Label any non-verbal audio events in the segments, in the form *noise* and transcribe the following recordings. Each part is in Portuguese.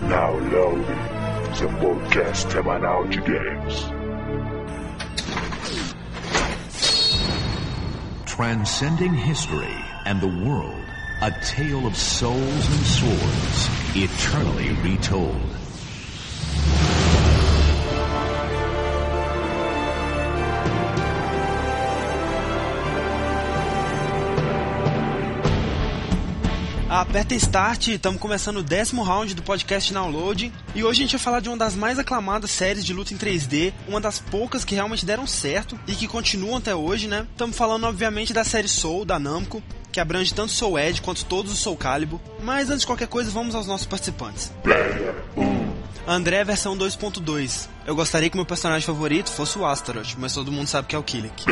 Now loading the podcast de games. Transcending history and the world, a tale of souls and swords, eternally retold. Aperta Start, estamos começando o décimo round do podcast Download e hoje a gente vai falar de uma das mais aclamadas séries de luta em 3D, uma das poucas que realmente deram certo e que continuam até hoje, né? Estamos falando obviamente da série Soul da Namco, que abrange tanto Soul Edge quanto todos os Soul Calibur, mas antes de qualquer coisa vamos aos nossos participantes. André versão 2.2. Eu gostaria que meu personagem favorito fosse o Astaroth, mas todo mundo sabe que é o Killick.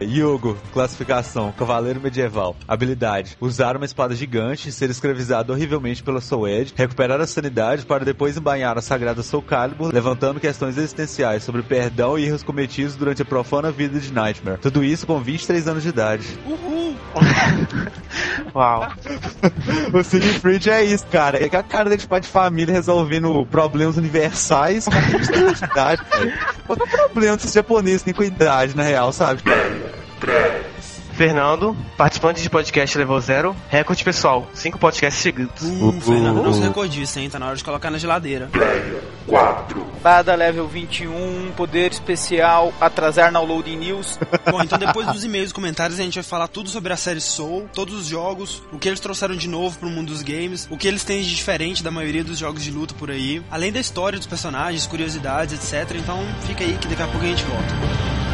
Yogo, classificação, cavaleiro medieval. Habilidade, usar uma espada gigante, ser escravizado horrivelmente pela Soul Edge, recuperar a sanidade para depois embanhar a sagrada Soul Calibur, levantando questões existenciais sobre perdão e erros cometidos durante a profana vida de Nightmare. Tudo isso com 23 anos de idade. Uhul! Uau. *laughs* o Siegfried é isso, cara. É que a cara dele de pai de família resolvendo problemas universais com 23 anos de idade. Qual é o problema desses japoneses que tem com idade, na real, sabe? Fernando, participante de podcast level 0, recorde pessoal, 5 podcasts seguidos. Uh, Fernando não se recordista, hein? Tá na hora de colocar na geladeira. Bada level 21, poder especial, atrasar na loading news. Bom, então depois dos e-mails e comentários a gente vai falar tudo sobre a série Soul, todos os jogos, o que eles trouxeram de novo pro mundo dos games, o que eles têm de diferente da maioria dos jogos de luta por aí, além da história dos personagens, curiosidades, etc. Então fica aí que daqui a pouco a gente volta.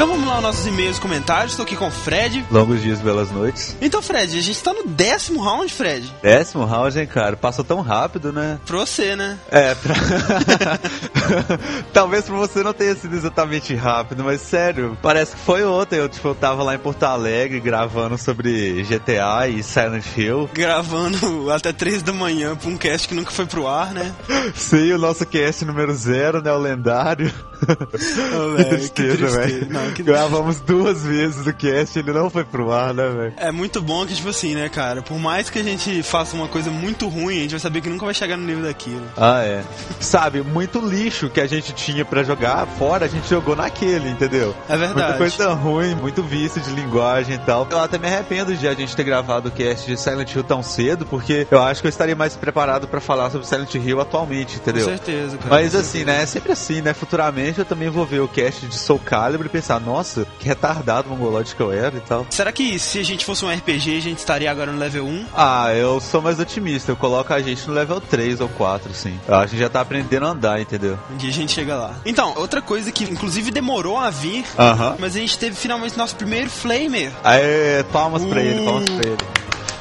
Então vamos lá nossos e-mails e comentários. Estou aqui com o Fred. Longos dias, belas noites. Então, Fred, a gente tá no décimo round, Fred. Décimo round, hein, cara? Passou tão rápido, né? Pra você, né? É, pra... *laughs* Talvez pra você não tenha sido exatamente rápido, mas sério, parece que foi ontem. Eu, tipo, eu tava lá em Porto Alegre gravando sobre GTA e Silent Hill. Gravando até três da manhã pra um cast que nunca foi pro ar, né? *laughs* Sim, o nosso cast número zero, né? O lendário. Ô, *laughs* velho, que tristeza, tristeza. velho. *laughs* Que- Gravamos duas vezes o cast, ele não foi pro ar, né, velho? É muito bom que, tipo assim, né, cara? Por mais que a gente faça uma coisa muito ruim, a gente vai saber que nunca vai chegar no nível daquilo. Ah, é. Sabe, muito lixo que a gente tinha pra jogar fora, a gente jogou naquele, entendeu? É verdade. Muita coisa ruim, muito vício de linguagem e tal. Eu até me arrependo de a gente ter gravado o cast de Silent Hill tão cedo, porque eu acho que eu estaria mais preparado pra falar sobre Silent Hill atualmente, entendeu? Com certeza, cara. Mas assim, né? É sempre assim, né? Futuramente eu também vou ver o cast de Soul Calibur e pensar, nossa, que retardado mongolote que eu era e tal. Será que se a gente fosse um RPG, a gente estaria agora no level 1? Ah, eu sou mais otimista. Eu coloco a gente no level 3 ou 4, sim. Acho que já tá aprendendo a andar, entendeu? Um dia a gente chega lá. Então, outra coisa que inclusive demorou a vir, Aham. mas a gente teve finalmente nosso primeiro Flamer. Aê, palmas pra ele, Uh. palmas pra ele.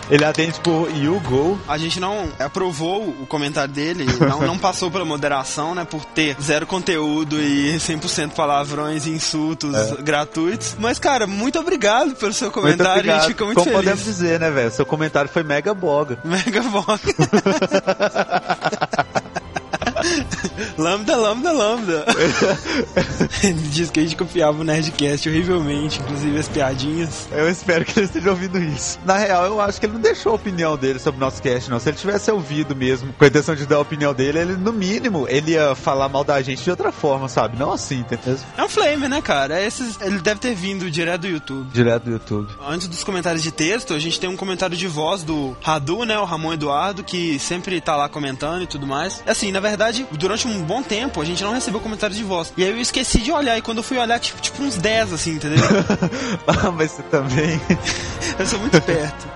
Ele atende por You Go. A gente não aprovou o comentário dele, não, não passou pela moderação, né? Por ter zero conteúdo e 100% palavrões e insultos gratuitos. Mas, cara, muito obrigado pelo seu comentário. a gente fica muito Como feliz. podemos dizer, né, velho? Seu comentário foi mega boga. Mega Vox. *laughs* *laughs* lambda, lambda, lambda. *laughs* Ele disse que a gente copiava o Nerdcast horrivelmente, inclusive as piadinhas. Eu espero que ele esteja ouvindo isso. Na real, eu acho que ele não deixou a opinião dele sobre o nosso cast, não. Se ele tivesse ouvido mesmo, com a intenção de dar a opinião dele, ele, no mínimo, ele ia falar mal da gente de outra forma, sabe? Não assim, entendeu? É um Flamer, né, cara? É Esses, ele deve ter vindo direto do YouTube. Direto do YouTube. Antes dos comentários de texto, a gente tem um comentário de voz do Radu, né? O Ramon Eduardo, que sempre tá lá comentando e tudo mais. Assim, na verdade, durante um bom tempo, a gente não recebeu comentários de voz. E aí eu esqueci de olhar, e quando eu fui olhar, tipo, tipo uns 10, assim, entendeu? *laughs* ah, mas você também. eu sou muito esperto.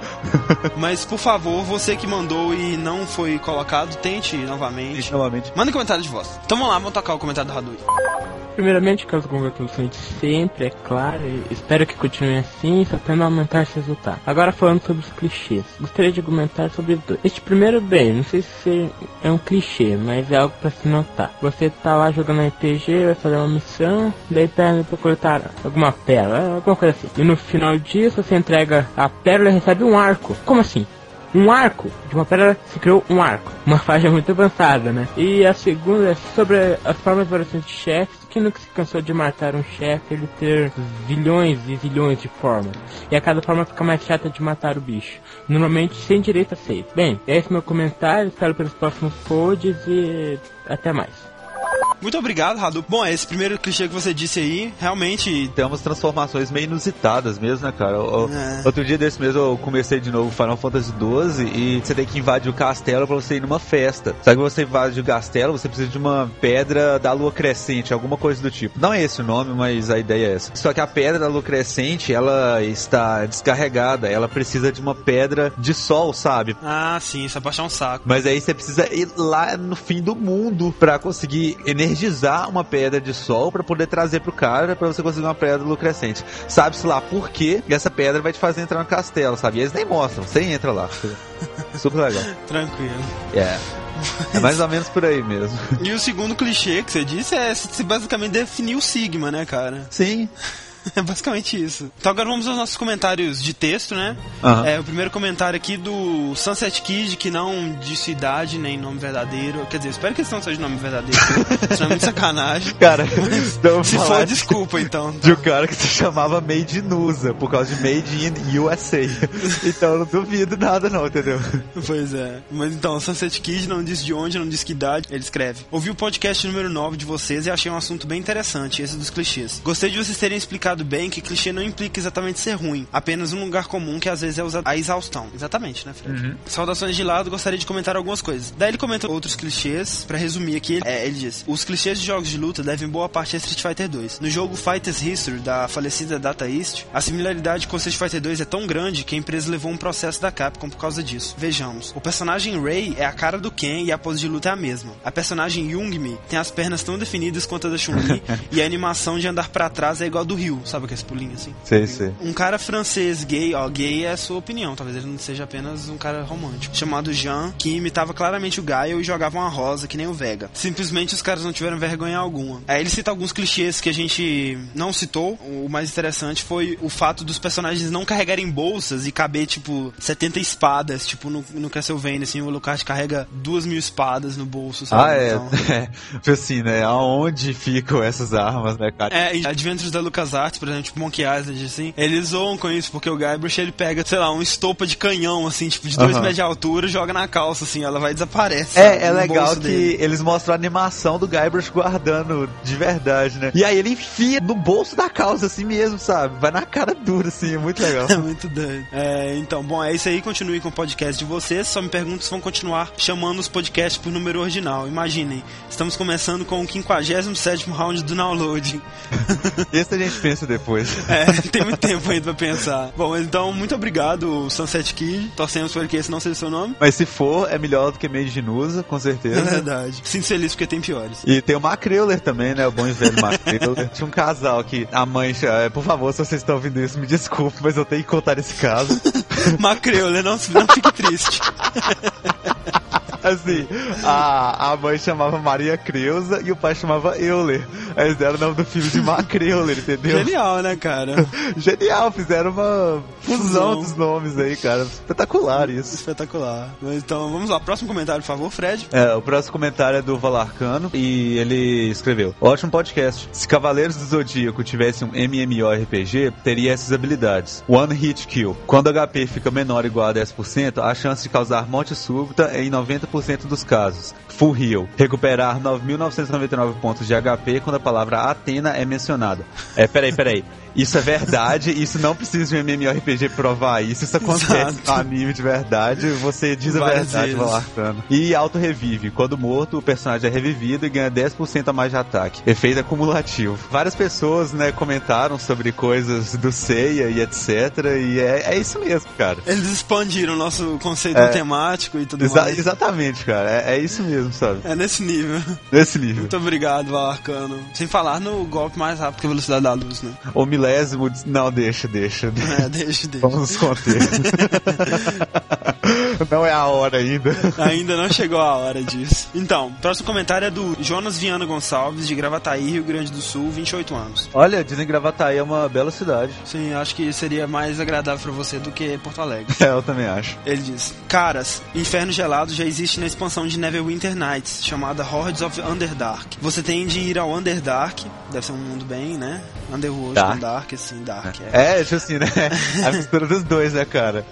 Mas, por favor, você que mandou e não foi colocado, tente novamente. Novamente. Manda um comentário de voz. Então vamos lá, vamos tocar o comentário do Radu. Primeiramente, que as congratulações de sempre, é claro, espero que continue assim, só tendo aumentar esse resultado. Agora falando sobre os clichês, gostaria de argumentar sobre dois. Este primeiro, bem, não sei se é um clichê, mas é algo para se notar. Você tá lá jogando RPG, vai fazer uma missão, daí perde pra coletar alguma pérola, alguma coisa assim. E no final disso, você entrega a pérola e recebe um arco. Como assim? um arco. De uma pedra se criou um arco. Uma faixa muito avançada, né? E a segunda é sobre as formas de variação de chefes, que nunca se cansou de matar um chefe ele ter zilhões e zilhões de formas. E a cada forma fica mais chata de matar o bicho. Normalmente sem direito a save. Bem, esse é meu comentário, espero pelos próximos pods e até mais. Muito obrigado, Radu. Bom, esse primeiro clichê que você disse aí, realmente. Tem umas transformações meio inusitadas mesmo, né, cara? Eu, é. Outro dia desse mesmo eu comecei de novo Final Fantasy XII e você tem que invadir o castelo pra você ir numa festa. Só que você invade o castelo, você precisa de uma pedra da lua crescente, alguma coisa do tipo. Não é esse o nome, mas a ideia é essa. Só que a pedra da lua crescente, ela está descarregada, ela precisa de uma pedra de sol, sabe? Ah, sim, isso é baixar um saco. Mas aí você precisa ir lá no fim do mundo pra conseguir energizar uma pedra de sol para poder trazer pro cara para você conseguir uma pedra lucrescente. Sabe-se lá por quê essa pedra vai te fazer entrar no castelo, sabe? E eles nem mostram, você entra lá. *laughs* Super legal. Tranquilo. É. É mais ou menos por aí mesmo. E o segundo clichê que você disse é se basicamente definir o Sigma, né, cara? Sim. *laughs* É basicamente isso. Então agora vamos aos nossos comentários de texto, né? Uhum. É, o primeiro comentário aqui do Sunset Kid, que não disse idade nem nome verdadeiro. Quer dizer, espero que eles não sejam nome verdadeiro. *laughs* Isso é muito sacanagem. Cara, se for, desculpa então. De um cara que se chamava Made in USA, por causa de Made in USA. *laughs* então eu não duvido nada não, entendeu? Pois é. Mas então, Sunset Kid não disse de onde, não disse que idade. Ele escreve. Ouvi o podcast número 9 de vocês e achei um assunto bem interessante, esse dos clichês. Gostei de vocês terem explicado explicado bem que clichê não implica exatamente ser ruim, apenas um lugar comum que às vezes é usado a exaustão. Exatamente, né, Fred? Uhum. Saudações de lado, gostaria de comentar algumas coisas. Daí ele comenta outros clichês, para resumir aqui, é, ele diz: Os clichês de jogos de luta devem boa parte a Street Fighter 2. No jogo Fighters History, da falecida Data East, a similaridade com Street Fighter 2 é tão grande que a empresa levou um processo da Capcom por causa disso. Vejamos: o personagem Rei é a cara do Ken e a pose de luta é a mesma. A personagem Youngmi tem as pernas tão definidas quanto a da Chun-Li *laughs* e a animação de andar para trás é igual a do Ryu, sabe aquele pulinho assim? Sei, sei. Um cara francês gay, ó, gay é a sua opinião, talvez ele não seja apenas um cara romântico, chamado Jean, que imitava claramente o Gaio e jogava uma rosa que nem o Vega. Simplesmente os caras não tiveram vergonha alguma. Aí ele cita alguns clichês que a gente não citou. O mais interessante foi o fato dos personagens não carregarem bolsas e caber, tipo, 70 espadas, tipo, no, no Castlevania, assim, o Lucas carrega duas mil espadas no bolso, sabe? Ah, é. Então... é. *laughs* assim, né? Aonde ficam essas armas, né, cara? É, Adventures da LucasArts, por exemplo, tipo Monkey Island, assim, eles zoam com isso, porque o Guybrush, ele pega, sei lá, um estopa de canhão, assim, tipo, de 2 uhum. metros de altura, joga na calça, assim, ela vai e desaparece. É, sabe, é legal que dele. eles mostram a animação do Guybrush guardando de verdade, né? E aí ele enfia no bolso da calça, assim mesmo, sabe? Vai na cara dura, assim, é muito legal. *laughs* é muito doido. É, então, bom, é isso aí, continue com o podcast de vocês, só me pergunto se vão continuar chamando os podcasts por número original. Imaginem, estamos começando com o 57 round do download. *laughs* Esse a gente pensa depois. *laughs* É, *laughs* tem muito tempo ainda pra pensar. Bom, então, muito obrigado, Sunset Kid. Torcemos por que esse não seja o seu nome. Mas se for, é melhor do que Made de Nusa, com certeza. *laughs* É verdade. Sinto feliz porque tem piores. E tem o Macreuler também, né? O bom e velho Macreuler. Tinha um casal que a mãe, é, por favor, se vocês estão ouvindo isso, me desculpe, mas eu tenho que contar esse caso. Macreuler, não, não fique triste. Assim, a, a mãe chamava Maria Creuza e o pai chamava Euler. Aí eles deram o nome do filho de Macreuler, entendeu? Genial, né, cara? *laughs* Genial, fizeram uma fusão, fusão dos nomes aí, cara. Espetacular isso. Espetacular. Então, vamos lá. Próximo comentário, por favor, Fred. É, o próximo comentário é do Valarcano e ele escreveu: Ótimo podcast. Se Cavaleiros do Zodíaco tivesse um MMORPG, teria essas habilidades. One Hit Kill. Quando o HP fica menor ou igual a 10%, a chance de causar morte súbita é em 90% 90% dos casos. Full heal. Recuperar 9.999 pontos de HP quando a palavra Atena é mencionada. É, peraí, peraí. Isso é verdade, isso não precisa de um MMORPG provar isso. Isso acontece Exato. no anime de verdade, você diz a Várias verdade. Valarcano. E auto-revive. Quando morto, o personagem é revivido e ganha 10% a mais de ataque. Efeito acumulativo. Várias pessoas, né, comentaram sobre coisas do Seiya e etc. E é, é isso mesmo, cara. Eles expandiram o nosso conceito É. matemático e tudo Exa- mais. exatamente, cara. É, é isso mesmo, sabe? É nesse nível. Nesse nível. Muito obrigado, Valarcano. Sem falar no golpe mais rápido que a velocidade da luz, né? Milésimo. Não, deixa, deixa. É, deixa, deixa. Vamos nos conter. *laughs* *laughs* não é a hora ainda. *laughs* Ainda não chegou a hora disso. Então, próximo comentário é do Jonas Viana Gonçalves, de Gravataí, Rio Grande do Sul, 28 anos. Olha, dizem que Gravataí é uma bela cidade. Sim, acho que seria mais agradável pra você do que Porto Alegre. *laughs* É, eu também acho. Ele diz: Caras, Inferno Gelado já existe na expansão de Neverwinter Nights, chamada Hordes of Underdark. Você tem de ir ao Underdark, deve ser um mundo bem, né? Underworld Dark. com Dark, assim, Dark. É. É, tipo assim, né? A mistura dos dois, né, cara?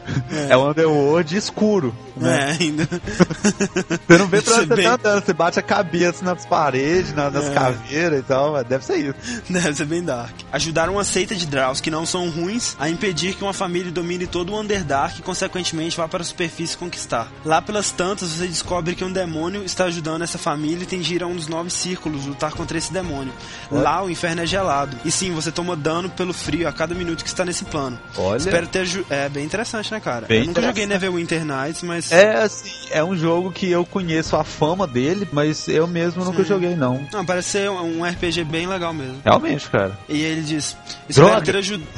É, o Underworld escuro. Né? É, ainda. *laughs* Você não vê pra onde é você bem- tá andando, você bate a cabeça nas paredes, na- nas É. caveiras e tal, mas deve ser isso. Deve ser bem dark. Ajudaram uma seita de Draus que não são ruins a impedir que uma família domine todo o Underdark e, consequentemente, vá para a superfície conquistar. Lá pelas tantas, você descobre que um demônio está ajudando essa família e tem de ir a um dos nove círculos lutar contra esse demônio. Lá o inferno é gelado. E sim, você toma dano pelo frio a cada minuto que está nesse plano. Olha. Espero ter. É bem interessante, né, cara? Bem eu nunca joguei interessante. Nights, mas. É, assim, é um jogo que eu conheço a fama dele, mas eu mesmo nunca Sim. joguei, não. Não, parece ser um RPG bem legal mesmo. Realmente, cara. E ele diz: Espero ter ajudado.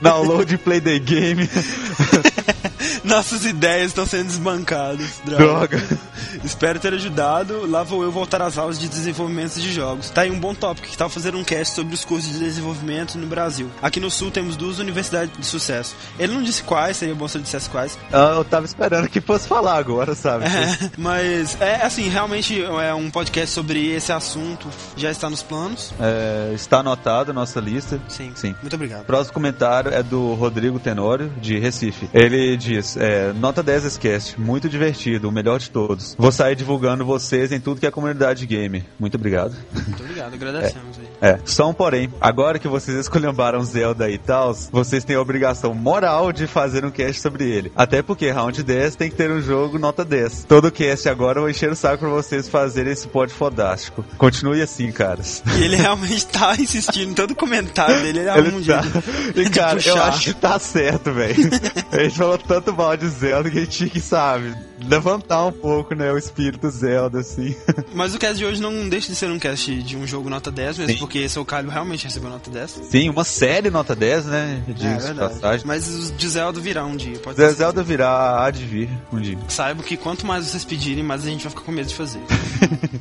Download e play the game. *laughs* *laughs* Nossas ideias estão sendo desbancadas. Droga. Droga. *laughs* Espero ter ajudado. Lá vou eu voltar às aulas de desenvolvimento de jogos. Tá aí um bom tópico. Que tal fazer um cast sobre os cursos de desenvolvimento no Brasil? Aqui no Sul temos duas universidades de sucesso. Ele não disse quais, seria bom se ele dissesse quais. Ah, eu tava esperando que fosse falar agora, sabe? É, *laughs* mas é assim, realmente é um podcast sobre esse assunto. Já está nos planos. É, está anotado a nossa lista. Sim. Sim. Muito obrigado. Próximo comentário é do Rodrigo Tenório, de Recife. Ele diz: é, Nota 10 Scast, muito divertido, o melhor de todos. Vou sair divulgando vocês em tudo que é comunidade game. Muito obrigado. Muito obrigado. Agradecemos aí. É, só um porém. Agora que vocês escolhambaram Zelda e tal, vocês têm a obrigação moral de fazer um cast sobre ele. Até porque Round 10 tem que ter um jogo nota 10. Todo cast agora eu vou encher o saco pra vocês fazerem esse pod fodástico. Continue assim, caras. E ele realmente tá *laughs* insistindo em todo comentário dele. Ele arruma um tá... jeito E de cara, eu puxar. acho que tá certo, velho. *laughs* A gente falou tanto mal de Zelda que a gente tinha que, sabe, levantar um pouco, né, o espírito Zelda, assim. *laughs* Mas o cast de hoje não deixa de ser um cast de um jogo nota 10 mesmo, Sim. porque seu Calho realmente recebeu nota 10. Sim, uma série nota 10, né? É de verdade. passagem. Mas os de Zelda virá um dia, pode ser. Zelda virá, há de vir um dia. Saiba que quanto mais vocês pedirem, mais a gente vai ficar com medo de fazer.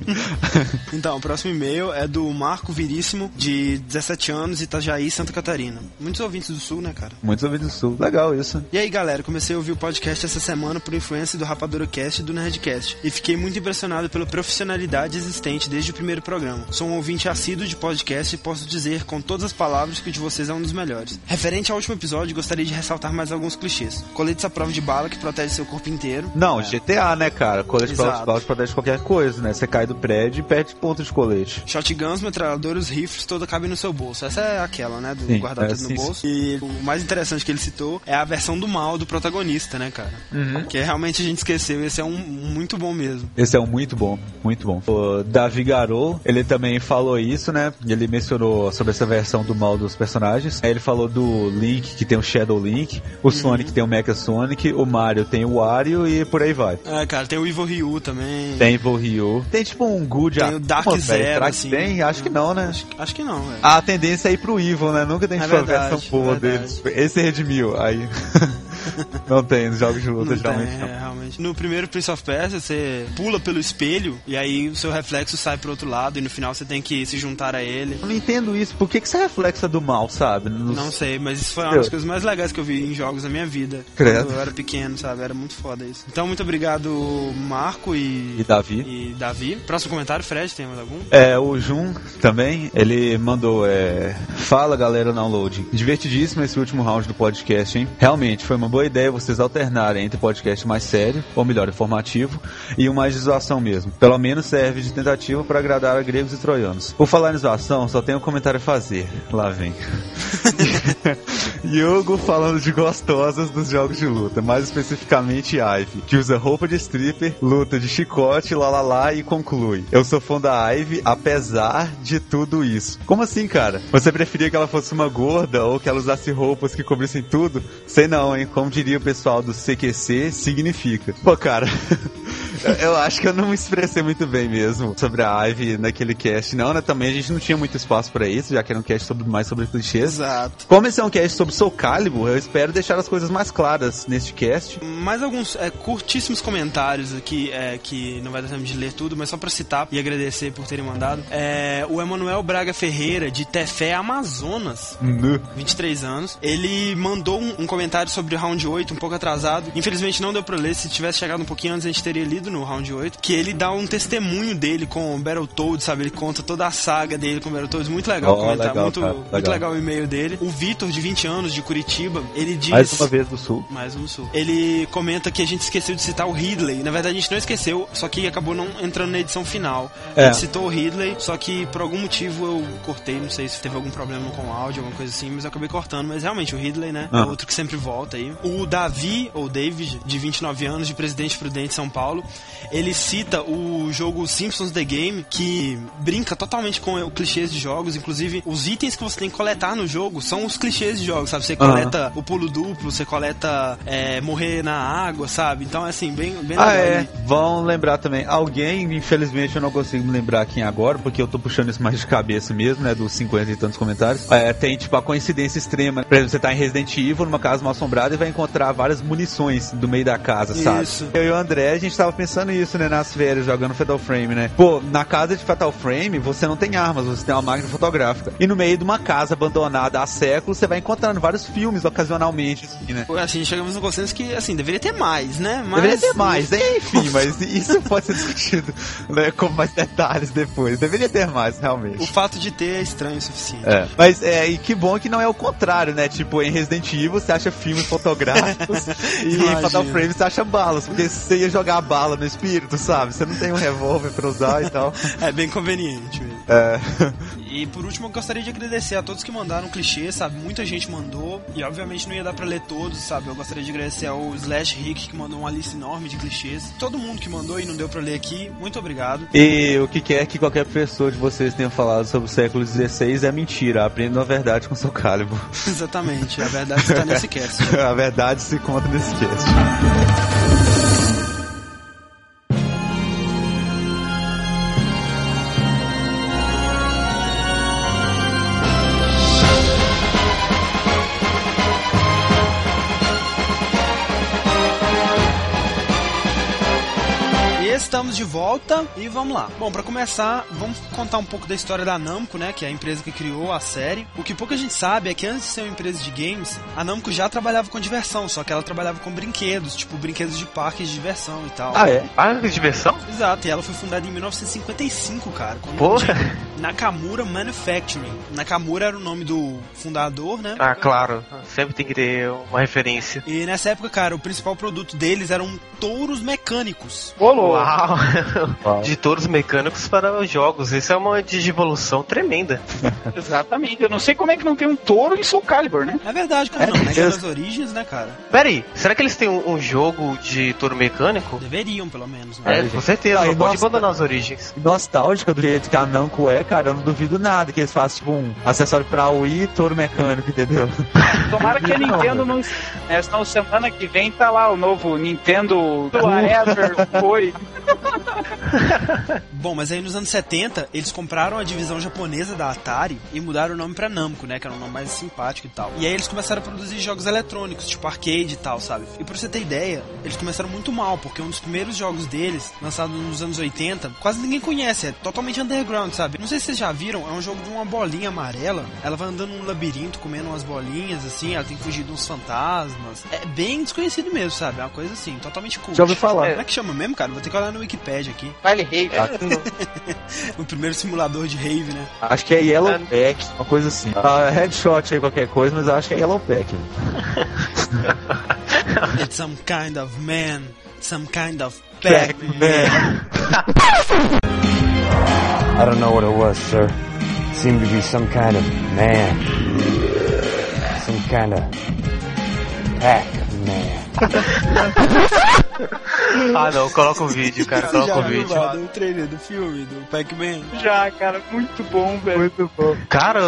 *laughs* então, o próximo e-mail é do Marco Viríssimo, de 17 anos, Itajaí, Santa Catarina. Muitos ouvintes do Sul, né, cara? Muitos ouvintes do sul. Legal isso. E aí, galera, comecei a ouvir o podcast essa semana por influência do Rapadura Cast e do Nerdcast. E fiquei muito impressionado pela profissionalidade existente desde o primeiro programa. Sou um ouvinte assíduo de podcast e posso dizer com todas as palavras que o de vocês é um dos melhores. Referente ao último episódio, gostaria de ressaltar mais alguns clichês. Coletes à prova de bala que protege seu corpo inteiro. Não, GTA, né, cara? Colete Exato. para bala protege qualquer coisa, né? Você cai do prédio e perde ponto de colete. Shotguns, metralhadoras, rifles, toda cabe no seu bolso. Essa é aquela, né? Do Sim, guardar é, tudo no sim, bolso. E o mais interessante que ele citou é a versão do mal do protagonista, né, cara? Uhum. Que realmente a gente esqueceu. Esse é um muito bom mesmo. Esse é um muito bom, muito bom. O Davi Garou, ele também falou isso, né? Ele mencionou sobre essa versão do mal dos personagens. Aí ele falou do Link, que tem o Shadow Link, o Sonic tem o Mecha Sonic, o Mario tem o Wario e por aí vai. É, cara, tem o Evil Ryu também. Tem Evil Ryu. Tem tipo um Good Tem o Dark Pô, Zero, será que assim. tem? Acho que não, né? Acho, acho que não, velho. A tendência é ir pro Evil, né? Nunca tem É tipo, verdade, versão boa é deles. Esse redimiu, aí. *laughs* *laughs* não tem nos jogos de luta, Não geralmente tem, não. é, realmente. No primeiro Prince of Persia, você pula pelo espelho e aí o seu reflexo sai pro outro lado e no final você tem que se juntar a ele. Eu não entendo isso. Por que, que isso é reflexo do mal, sabe? Nos- Não sei, mas isso foi uma das coisas mais legais que eu vi em jogos da minha vida. Credo. Quando eu era pequeno, sabe? Era muito foda isso. Então, muito obrigado, Marco e, E Davi. e Davi. Próximo comentário, Fred, tem mais algum? É, o Jun também, ele mandou, é... Fala galera download. Divertidíssimo esse último round do podcast, hein? Realmente, foi uma boa ideia vocês alternarem entre podcast mais sério, ou melhor, informativo, e um mais de zoação mesmo. Pelo menos serve de tentativa para agradar a gregos e troianos. Por falar em zoação, só tenho um comentário a fazer. Lá vem. *laughs* Yogo falando de gostosas dos jogos de luta, mais especificamente Ive, que usa roupa de stripper, luta de chicote, lá e conclui. Eu sou fã da Ive, apesar de tudo isso. Como assim, cara? Você preferia que ela fosse uma gorda ou que ela usasse roupas que cobrissem tudo? Sei não, hein? Como diria o pessoal do CQC, significa. Pô, cara. *laughs* eu acho que eu não me expressei muito bem mesmo sobre a Ivy naquele cast. Não, né? Também a gente não tinha muito espaço para isso, já que era um cast sobre, mais sobre clichês. Exato. Como esse é um cast sobre Soul Calibur, eu espero deixar as coisas mais claras neste cast. Mais alguns é, curtíssimos comentários aqui, é, que não vai dar tempo de ler tudo, mas só pra citar e agradecer por terem mandado. É, o Emanuel Braga Ferreira, de Tefé, Amazonas, Nu. 23 anos, ele mandou um, um comentário sobre o Round 8, um pouco atrasado. Infelizmente não deu pra ler, se tivesse chegado um pouquinho antes a gente teria lido no Round 8, que ele dá um testemunho dele com o Battletoads, sabe? Ele conta toda a saga dele com o Battletoads, muito legal Oh, comentar, legal, muito, cara, muito legal. legal o e-mail dele. O Vitor, de 20 anos, de Curitiba, ele diz... Mais uma vez do Sul. Mais um no sul. Ele comenta que a gente esqueceu de citar o Ridley. Na verdade, a gente não esqueceu, só que acabou não entrando na edição final. É. A gente citou o Ridley, só que por algum motivo eu cortei, não sei se teve algum problema com o áudio, alguma coisa assim, mas eu acabei cortando. Mas realmente, o Ridley, né? É Ah. outro que sempre volta aí. O Davi, ou David, de 29 anos, de Presidente Prudente, São Paulo, ele cita o jogo Simpsons The Game, que brinca totalmente com o clichês de jogos. Inclusive, os itens que você tem que coletar no jogo são os clichês de jogos, sabe? Você coleta o pulo duplo, você coleta é, morrer na água, sabe? Então, é assim, bem, bem Ah, legal. é. Vão lembrar também. Alguém, infelizmente, eu não consigo me lembrar quem agora, porque eu tô puxando isso mais de cabeça mesmo, né? Dos 50 e tantos comentários. É, tem, tipo, a coincidência extrema. Por exemplo, você tá em Resident Evil, numa casa mal assombrada, e vai encontrar várias munições do meio da casa, sabe? Isso. Eu e o André, a gente tava pensando isso, né? Nas férias, jogando Fatal Frame, né? Pô, na casa de Fatal Frame, você não tem armas, você tem uma máquina fotográfica. E no meio de uma casa abandonada há séculos, você vai encontrando vários filmes ocasionalmente, assim, né? Assim, chegamos no consenso que, assim, deveria ter mais, né? Mas, Deveria ter mais, né? enfim, mas isso *laughs* pode ser discutido né, com mais detalhes depois. Deveria ter mais, O realmente. fato de ter é estranho o suficiente. É. Mas é, e que bom que não é o contrário, né? Tipo, em Resident Evil você acha filmes fotográficos *laughs* e em Imagina. Fatal Frame você acha balas, porque você ia jogar bala no espírito, sabe? Você não tem um revólver pra usar e tal. É bem conveniente mesmo. É. E por último, eu gostaria de agradecer a todos que mandaram clichê, sabe? Muita gente mandou. E obviamente não ia dar pra ler todos, sabe? Eu gostaria de agradecer ao Slash Rick, que mandou uma lista enorme de clichês. Todo mundo que mandou e não deu pra ler aqui, muito obrigado. E o que quer que qualquer pessoa de vocês tenha falado sobre o século XVI é mentira. Aprendam a verdade com seu calibre. *laughs* Exatamente, a verdade está nesse cast. *laughs* a verdade se conta nesse cast. De volta e vamos lá. Bom, pra começar, vamos contar um pouco da história da Namco, né, que é a empresa que criou a série. O que pouca gente sabe é que antes de ser uma empresa de games, a Namco já trabalhava com diversão, só que ela trabalhava com brinquedos, tipo brinquedos de parques de diversão e tal. Ah, é? Ah, que diversão? Exato, e ela foi fundada em 1955, cara. Porra. de Nakamura Manufacturing. Nakamura era o nome do fundador, né? Ah, claro. Sempre tem que ter uma referência. E nessa época, cara, o principal produto deles eram touros mecânicos. Ô, louco. Uau! De touros mecânicos para os jogos. Isso é uma digivolução tremenda. *laughs* Exatamente. Eu não sei como é que não tem um touro em Soul Calibur, né? É verdade, como não, né? Que é das origens, né, cara? Pera aí, será que eles têm um, um jogo de touro mecânico? Deveriam, pelo menos, né? É, com certeza, Ah, e não pode abandonar as origens. nostálgica do jeito que a Namco é, cara, eu não duvido nada que eles façam tipo um acessório pra Wii e touro mecânico, entendeu? *laughs* Tomara que a Não, Nintendo não. É, senão semana que vem tá lá o novo Nintendo Whatever *laughs* foi. *laughs* Bom, mas aí nos anos 70, eles compraram a divisão japonesa da Atari e mudaram o nome pra Namco, né? Que era um nome mais simpático e tal. E aí eles começaram a produzir jogos eletrônicos, tipo arcade e tal, sabe? E pra você ter ideia, eles começaram muito mal, porque um dos primeiros jogos deles, lançado nos anos 80, quase ninguém conhece, é totalmente underground, sabe? Não sei se vocês já viram, é um jogo de uma bolinha amarela. Ela vai andando num labirinto, comendo umas bolinhas, assim, ela tem que fugir de uns fantasmas. É bem desconhecido mesmo, sabe? É uma coisa assim, totalmente cool. Já ouvi falar. Como é que chama mesmo, cara? Vou ter que olhar no Wikipedia aqui. Vale Rave. *laughs* O primeiro simulador de rave, né? Acho que é Yellow Pack, uma coisa assim. Ah, headshot aí qualquer coisa, mas eu acho que é Yellow Pack. *laughs* It's some kind of man, some kind of Pac-Man. *laughs* I don't know what it was, sir. seemed to be some kind of man. Some kind of Pac-Man. *laughs* ah não, coloca o vídeo, cara, coloca o vídeo. o trailer do filme, do Pac-Man? Já, cara, muito bom, velho. Muito bom. Cara,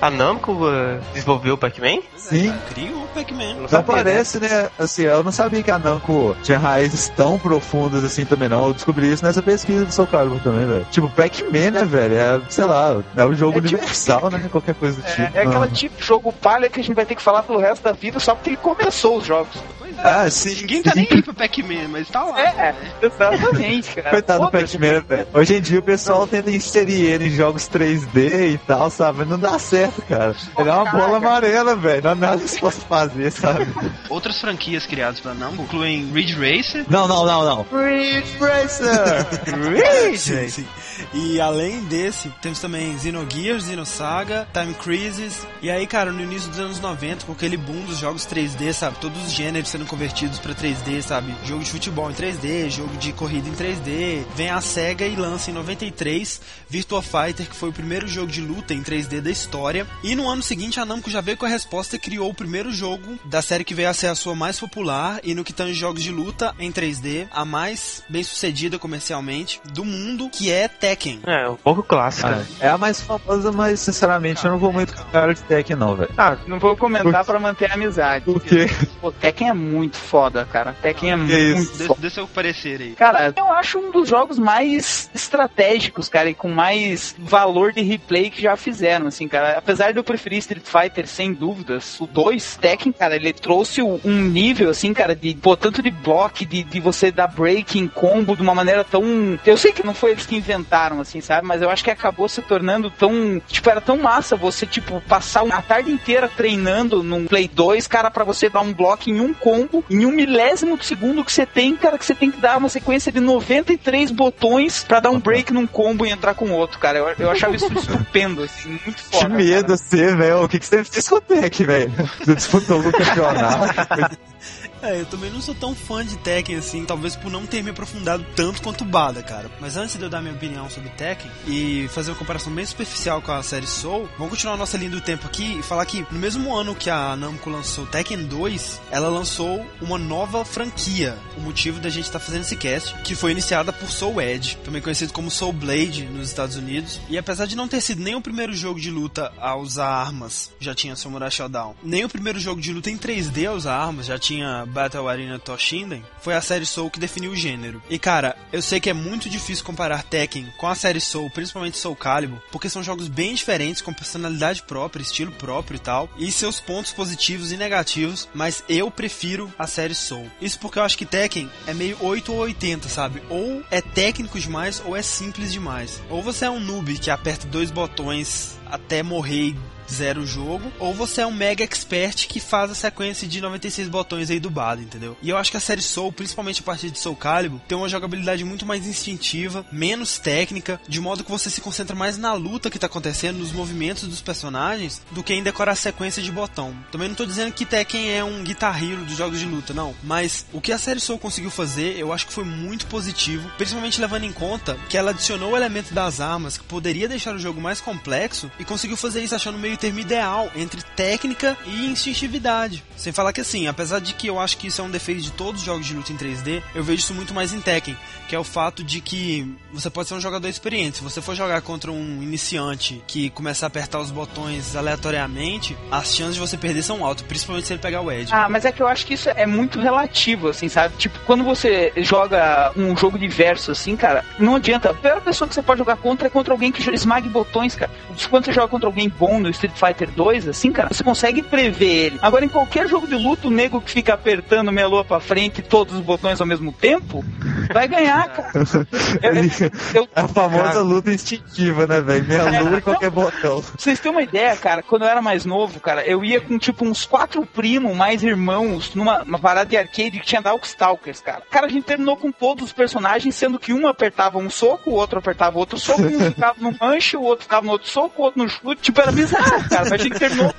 a Namco uh, desenvolveu o Pac-Man? Sim. Criou o Pac-Man. Não, não parece, né? Assim, eu não sabia que a Namco tinha raízes tão profundas assim também, não. Eu descobri isso nessa pesquisa do Soul Calibur também, velho. Tipo, Pac-Man, né, velho? É, sei lá, é um jogo é tipo universal, tipo, né? Qualquer coisa do é, tipo. É aquela tipo jogo palha que a gente vai ter que falar pelo resto da vida só porque ele começou os jogos. Ah, sim. Ninguém tá nem aí pro Pac-Man, mas tá lá. É, né? exatamente, cara. Coitado do Pac-Man, velho. Hoje em dia o pessoal tenta inserir ele em jogos 3D e tal, sabe? Mas não dá certo, cara. Ele é uma bola amarela, velho. Não há nada que se possa fazer, sabe? Outras franquias criadas pela Namco incluem Ridge Racer. Não, não, não, não. Ridge Racer! Ridge! *laughs* sim, sim. E além desse, temos também Xenogears, Xenosaga, Time Crisis. E aí, cara, no início dos anos 90, com aquele boom dos jogos 3D, sabe? Todos os gêneros sendo convertidos para 3D, sabe? Jogo de futebol em 3D, jogo de corrida em 3D. Vem a SEGA e lança em 93 Virtua Fighter, que foi o primeiro jogo de luta em 3D da história. E no ano seguinte, a Namco já veio com a resposta e criou o primeiro jogo da série que veio a ser a sua mais popular e no que tange jogos de luta em 3D, a mais bem sucedida comercialmente do mundo, que é Tekken. É, um pouco clássica. Ah, é a mais famosa, mas sinceramente eu não vou muito com cara de Tekken não, velho. Ah, não vou comentar para manter a amizade. Por quê? O Tekken é muito foda, cara. Tekken é muito isso? foda. Deixa eu parecer aí. Cara, eu acho um dos jogos mais estratégicos, cara, e com mais valor de replay que já fizeram, assim, cara. Apesar de eu preferir Street Fighter, sem dúvidas, o 2, Tekken, cara, ele trouxe um nível, assim, cara, de, pô, tanto de block, de, de você dar breaking, combo de uma maneira tão... Eu sei que não foi eles que inventaram, assim, sabe? Mas eu acho que acabou se tornando tão... Tipo, era tão massa você, tipo, passar a tarde inteira treinando num Play 2, cara, para você dar um bloco em um combo, em um milésimo de segundo que você tem, cara, que você tem que dar uma sequência de 93 botões para dar um break num combo e entrar com outro, cara. Eu, eu achava isso estupendo, assim, muito *laughs* foda. Que medo você, velho. O que, que você fez com o Tech, velho? Você disputou o campeonato. *laughs* É, eu também não sou tão fã de Tekken assim, talvez por não ter me aprofundado tanto quanto Bada, cara. Mas antes de eu dar minha opinião sobre Tekken e fazer uma comparação bem superficial com a série Soul, vamos continuar nossa linha do tempo aqui e falar que no mesmo ano que a Namco lançou Tekken 2, ela lançou uma nova franquia. O motivo da gente estar tá fazendo esse cast, que foi iniciada por Soul Edge, também conhecido como Soul Blade nos Estados Unidos. E apesar de não ter sido nem o primeiro jogo de luta a usar armas, já tinha Samurai Shodown, nem o primeiro jogo de luta em 3D a usar armas, já tinha Battle Arena Toshinden, foi a série Soul que definiu o gênero. E cara, eu sei que é muito difícil comparar Tekken com a série Soul, principalmente Soul Calibur, porque são jogos bem diferentes, com personalidade própria, estilo próprio e tal, e seus pontos positivos e negativos, mas eu prefiro a série Soul. Isso porque eu acho que Tekken é meio 8 ou 80, sabe? Ou é técnico demais ou é simples demais. Ou você é um noob que aperta dois botões até morrer zero o jogo, ou você é um mega expert que faz a sequência de 96 botões aí do Bado, entendeu? E eu acho que a série Soul, principalmente a partir de Soul Calibur, tem uma jogabilidade muito mais instintiva, menos técnica, de modo que você se concentra mais na luta que tá acontecendo, nos movimentos dos personagens, do que em decorar a sequência de botão. Também não tô dizendo que Tekken é um Guitar Hero dos jogos de luta, não, mas o que a série Soul conseguiu fazer, eu acho que foi muito positivo, principalmente levando em conta que ela adicionou o elemento das armas que poderia deixar o jogo mais complexo e conseguiu fazer isso achando meio termo ideal entre técnica e instintividade. Sem falar que assim, apesar de que eu acho que isso é um defeito de todos os jogos de luta em 3D, eu vejo isso muito mais em Tekken, que é o fato de que você pode ser um jogador experiente. Se você for jogar contra um iniciante que começar a apertar os botões aleatoriamente, as chances de você perder são altas, principalmente se ele pegar o Edge. Ah, mas é que eu acho que isso é muito relativo, assim, sabe? Tipo, quando você joga um jogo diverso, assim, cara, não adianta. A pior pessoa que você pode jogar contra é contra alguém que esmague botões, cara. Quando você joga contra alguém bom no Street Fighter 2, assim, cara, você consegue prever ele. Agora, em qualquer jogo de luta, o nego que fica apertando meia lua pra frente todos os botões ao mesmo tempo, Vai ganhar, cara. *laughs* Eu- eu- É a famosa Cara. luta instintiva, né, velho? Meia lua e qualquer botão. Pra vocês terem uma ideia, cara, quando eu era mais novo, cara, eu ia com tipo uns quatro primos, mais irmãos, numa uma parada de arcade que tinha Darkstalkers, cara. Cara, a gente terminou com todos os personagens, sendo que um apertava um soco, o outro apertava outro soco, um *laughs* ficava no manche, o outro ficava no outro soco, o outro no chute. Tipo, era bizarro, *laughs* cara, mas a gente terminou.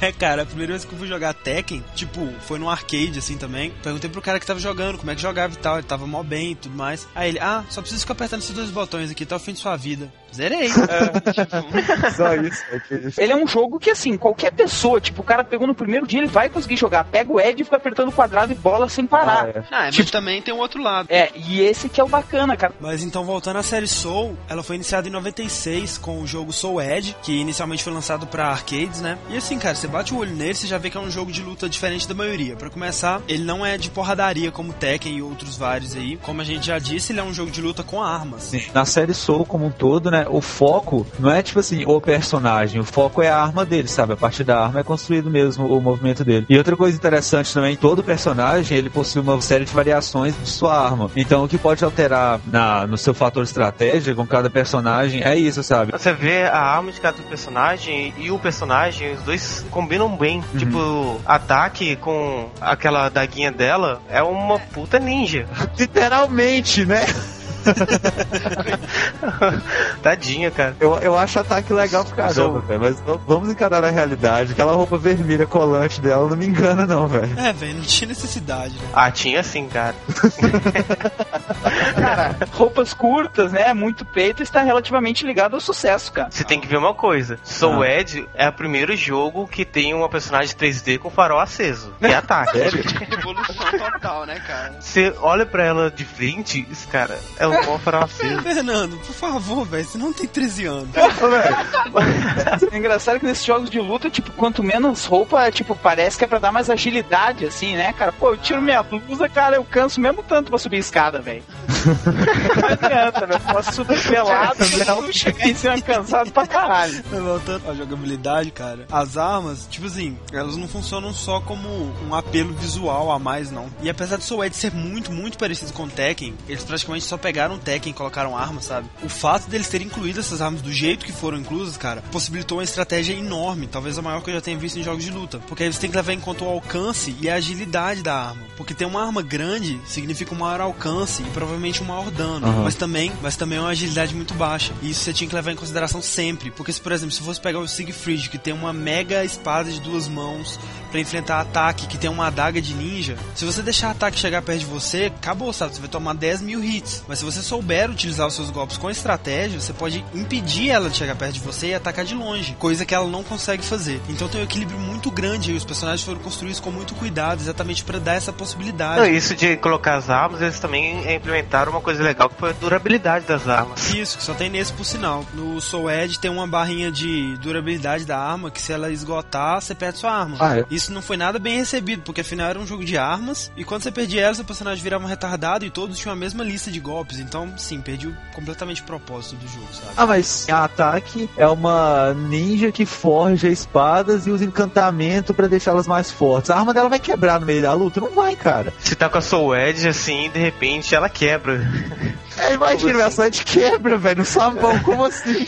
É, cara, a primeira vez que eu fui jogar Tekken, tipo, foi num arcade assim também. Perguntei pro cara que tava jogando como é que jogava e tal. Ele tava mó bem e tudo mais. Aí ele, ah, só precisa ficar apertando esses dois botões aqui até o fim de sua vida. Zerei. *laughs* Só isso. é que- Ele é um jogo que, assim, qualquer pessoa, tipo, o cara pegou no primeiro dia, ele vai conseguir jogar. Pega o Ed e fica apertando o quadrado e bola sem parar. Ah, é. Ah, mas também tem um outro lado. É, e esse que é o bacana, cara. Mas então, voltando à série Soul, ela foi iniciada em 96 com o jogo Soul Edge, que inicialmente foi lançado pra arcades, né? E assim, cara, você bate o olho nele, você já vê que é um jogo de luta diferente da maioria. Pra começar, ele não é de porradaria como Tekken e outros vários aí. Como a gente já disse, ele é um jogo de luta com armas. Na série Soul como um todo, né, o foco não é tipo assim, o personagem, o foco é a arma dele, sabe? A partir da arma é construído mesmo o movimento dele. E outra coisa interessante também, todo personagem, ele possui uma série de variações de sua arma. Então o que pode alterar na, no seu fator estratégia com cada personagem é isso, sabe? Você vê a arma de cada personagem e o personagem, os dois combinam bem. Tipo, ataque com aquela daguinha dela é uma puta ninja. *laughs* Literalmente, né? *laughs* Tadinha, cara. Eu, eu acho ataque legal pra caramba, velho. Mas vamos encarar a realidade. Aquela roupa vermelha colante dela não me engana, não, velho. É, velho, não tinha necessidade, né? Ah, tinha sim, cara. *laughs* Cara, roupas curtas, né? Muito peito está relativamente ligado ao sucesso, cara. Você tem que ver uma coisa. Soul Ah. Edge é o primeiro jogo que tem uma personagem 3D com farol aceso. Que é ataque. *laughs* Evolução total, né, cara? Você olha pra ela de frente, cara é um bom farol aceso. Fernando, por favor, velho, você não tem 13 anos. É *laughs* engraçado que nesses jogos de luta, tipo, quanto menos roupa, tipo, parece que é pra dar mais agilidade, assim, né, cara? Pô, eu tiro minha blusa, cara, eu canso mesmo tanto pra subir a escada, velho. *laughs* Não adianta, velho. Posso subir pelado, *laughs* não chegar em cima cansado pra caralho. Voltando à jogabilidade, cara. As armas, tipo assim, elas não funcionam só como um apelo visual a mais, não. E apesar do Soul Edge ser muito, muito parecido com o Tekken, eles praticamente só pegaram o Tekken e colocaram armas, sabe? O fato deles terem incluído essas armas do jeito que foram inclusas, cara, possibilitou uma estratégia enorme, talvez a maior que eu já tenha visto em jogos de luta. Porque aí você tem que levar em conta o alcance e a agilidade da arma. Porque ter uma arma grande significa um maior alcance e provavelmente um maior dano. Aham. Mas também, mas também é uma agilidade muito baixa. E isso você tinha que levar em consideração sempre. Porque se, por exemplo, se fosse pegar o Siegfried, que tem uma mega espada de duas mãos pra enfrentar ataque, que tem uma adaga de ninja, se você deixar ataque chegar perto de você, acabou, sabe? Você vai tomar 10 mil hits. Mas se você souber utilizar os seus golpes com estratégia, você pode impedir ela de chegar perto de você e atacar de longe. Coisa que ela não consegue fazer. Então tem um equilíbrio muito grande e os personagens foram construídos com muito cuidado, exatamente pra dar essa possibilidade. Não, isso de colocar as armas, eles também implementaram uma coisa legal que foi a durabilidade das armas. Isso, que só tem nesse por sinal. No Soul Edge tem uma barrinha de durabilidade da arma que se ela esgotar, você perde sua arma. Ah, é? Isso não foi nada bem recebido, porque afinal era um jogo de armas, e quando você perdia ela, seu personagem virava um retardado e todos tinham a mesma lista de golpes. Então, sim, perdi completamente o propósito do jogo, sabe? Ah, mas a ataque é uma ninja que forja espadas e usa encantamento pra deixá-las mais fortes. A arma dela vai quebrar no meio da luta? Não vai, cara. Se tá com a Soul Edge, assim, de repente ela quebra. É, imagina, minha sorte quebra, velho, no sabão, como assim?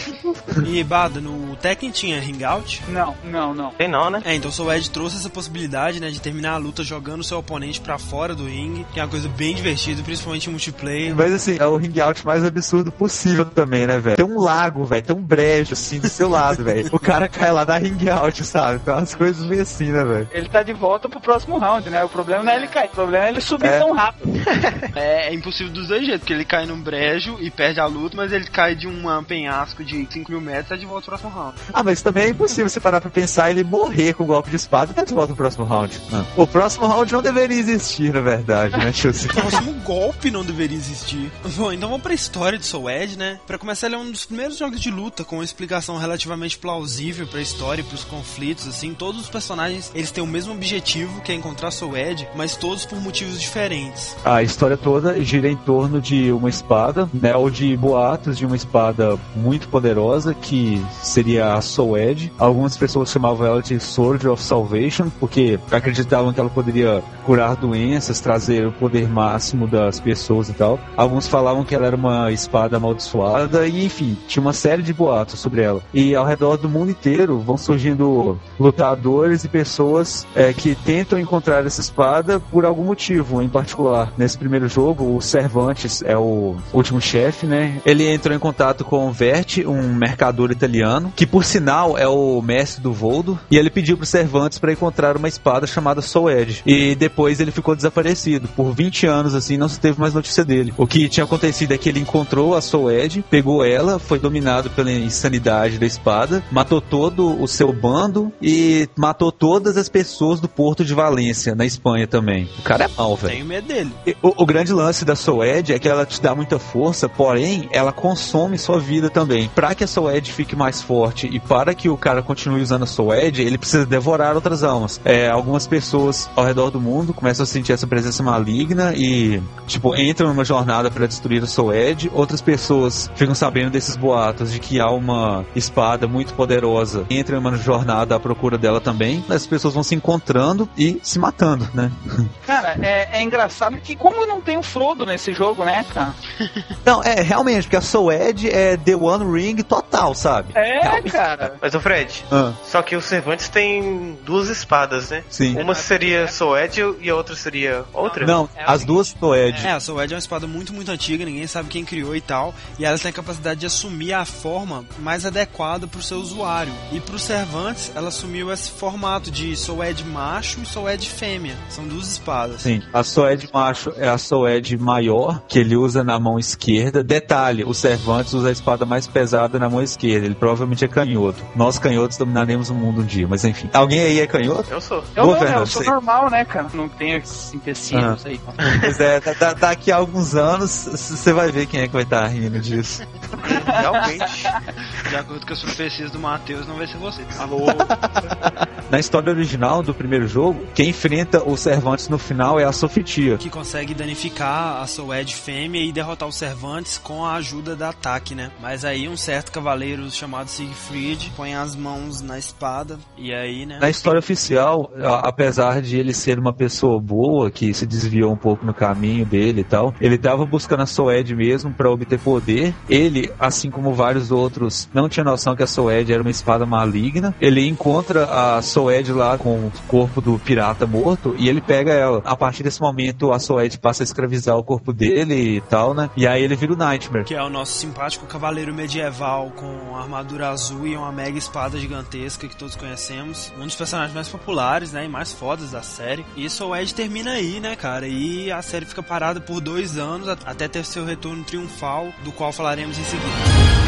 E Bada, no Tekken tinha Ringout. Não, não, não. Tem não, né? É, então o Soul Edge trouxe essa possibilidade, né, de terminar a luta jogando o seu oponente pra fora do ringue, que é uma coisa bem divertida, principalmente em multiplayer. Mas assim, é o ring out mais absurdo possível também, né, velho? Tem um lago, velho, tem um brejo, assim, do seu lado, *laughs* velho. O cara cai lá da ring out, sabe? Tem umas coisas meio assim, né, velho? Ele tá de volta pro próximo round, né? O problema não é ele cair, o problema é ele subir É. tão rápido. *laughs* É, é impossível dos dois jeitos, porque ele cai num brejo e perde a luta, mas ele cai de um penhasco de 5 mil metros e tá de volta pro próximo round. Ah, mas também é impossível você parar pra pensar ele morrer com o golpe de espada e de volta no próximo round. O próximo round não deveria existir, na verdade, né, tio? *laughs* O próximo golpe não deveria existir. Bom, então vamos pra história de Soul Edge, né? Pra começar, ele é um dos primeiros jogos de luta com uma explicação relativamente plausível pra história e pros conflitos, assim. Todos os personagens, eles têm o mesmo objetivo, que é encontrar Soul Edge, mas todos por motivos diferentes. Ah, A história toda gira em torno de uma espada, né, ou de boatos de uma espada muito poderosa que seria a Soul Edge. Algumas pessoas chamavam ela de Sword of Salvation porque acreditavam que ela poderia curar doenças, trazer o poder máximo das pessoas e tal. Alguns falavam que ela era uma espada amaldiçoada e enfim, tinha uma série de boatos sobre ela. E ao redor do mundo inteiro vão surgindo lutadores e pessoas é, que tentam encontrar essa espada por algum motivo em particular. Nesse primeiro jogo, o Cervantes é o último chefe, né? Ele entrou em contato com o Verti, um mercador italiano, que por sinal é o mestre do Voldo, e ele pediu pro Cervantes para encontrar uma espada chamada Soul Edge. E depois ele ficou desaparecido. Por 20 anos, assim, não se teve mais notícia dele. O que tinha acontecido é que ele encontrou a Soul Edge, pegou ela, foi dominado pela insanidade da espada, matou todo o seu bando e matou todas as pessoas do porto de Valência, na Espanha também. O cara é mal, velho. Tenho medo dele. O, o grande lance da Soul é que ela te dá muita força, porém, ela consome sua vida também. Para que a Soul fique mais forte e para que o cara continue usando a Soul ele precisa devorar outras almas. É, algumas pessoas ao redor do mundo começam a sentir essa presença maligna e, tipo, entram numa jornada para destruir a Soul. Outras pessoas ficam sabendo desses boatos de que há uma espada muito poderosa, entram numa jornada à procura dela também. As pessoas vão se encontrando e se matando, né? *laughs* Cara, é, é engraçado que como não tem o Frodo nesse jogo, né, cara? *laughs* Não, é realmente, porque a Soul Edge é The One Ring total, sabe? É, cara. Mas o Fred, Ah, só que o Cervantes tem duas espadas, né? sim. Uma seria Soul Edge e a outra seria outra? Não, as duas Soul Edge. É, a Soul Edge é uma espada muito, muito antiga, ninguém sabe quem criou e tal. E ela tem a capacidade de assumir a forma mais adequada pro seu usuário. E pro Cervantes, ela assumiu esse formato de Soul Edge macho e Soul Edge fêmea. São duas espadas. Sim, a Soed macho é a Soed maior, que ele usa na mão esquerda. Detalhe, o Cervantes usa a espada mais pesada na mão esquerda. Ele provavelmente é canhoto. Nós canhotos dominaremos o mundo um dia, mas enfim. Alguém aí é canhoto? Eu sou. Eu, Boa, não, Fernando, eu sou sei. normal, né, cara? Não tenho esses empecilhos aí. Pois é, da- da- daqui a alguns anos você vai ver quem é que vai estar rindo disso. Realmente. De acordo com as profecias do Matheus, não vai ser você. Alô? Na história original do primeiro jogo, quem enfrenta o Cervantes no final é a Sofitia. Que consegue danificar a Edge fêmea e derrotar os Cervantes com a ajuda da ataque, né? Mas aí um certo cavaleiro chamado Siegfried põe as mãos na espada e aí, né? Na história oficial, apesar de ele ser uma pessoa boa, que se desviou um pouco no caminho dele e tal, ele estava buscando a Soed mesmo para obter poder. Ele, assim como vários outros, não tinha noção que a Soed era uma espada maligna. Ele encontra a Soed lá com o corpo do pirata morto e ele pega ela. A partir desse momento, a Soed passa a escravizar o corpo dele e tal, né? E aí ele vira o Nightmare. Que é o nosso simpático cavaleiro medieval com armadura azul e uma mega espada gigantesca que todos conhecemos. Um dos personagens mais populares, né? E mais fodas da série. E Soul Edge termina aí, né, cara? E a série fica parada por dois anos até ter seu retorno triunfal, do qual falaremos em seguida.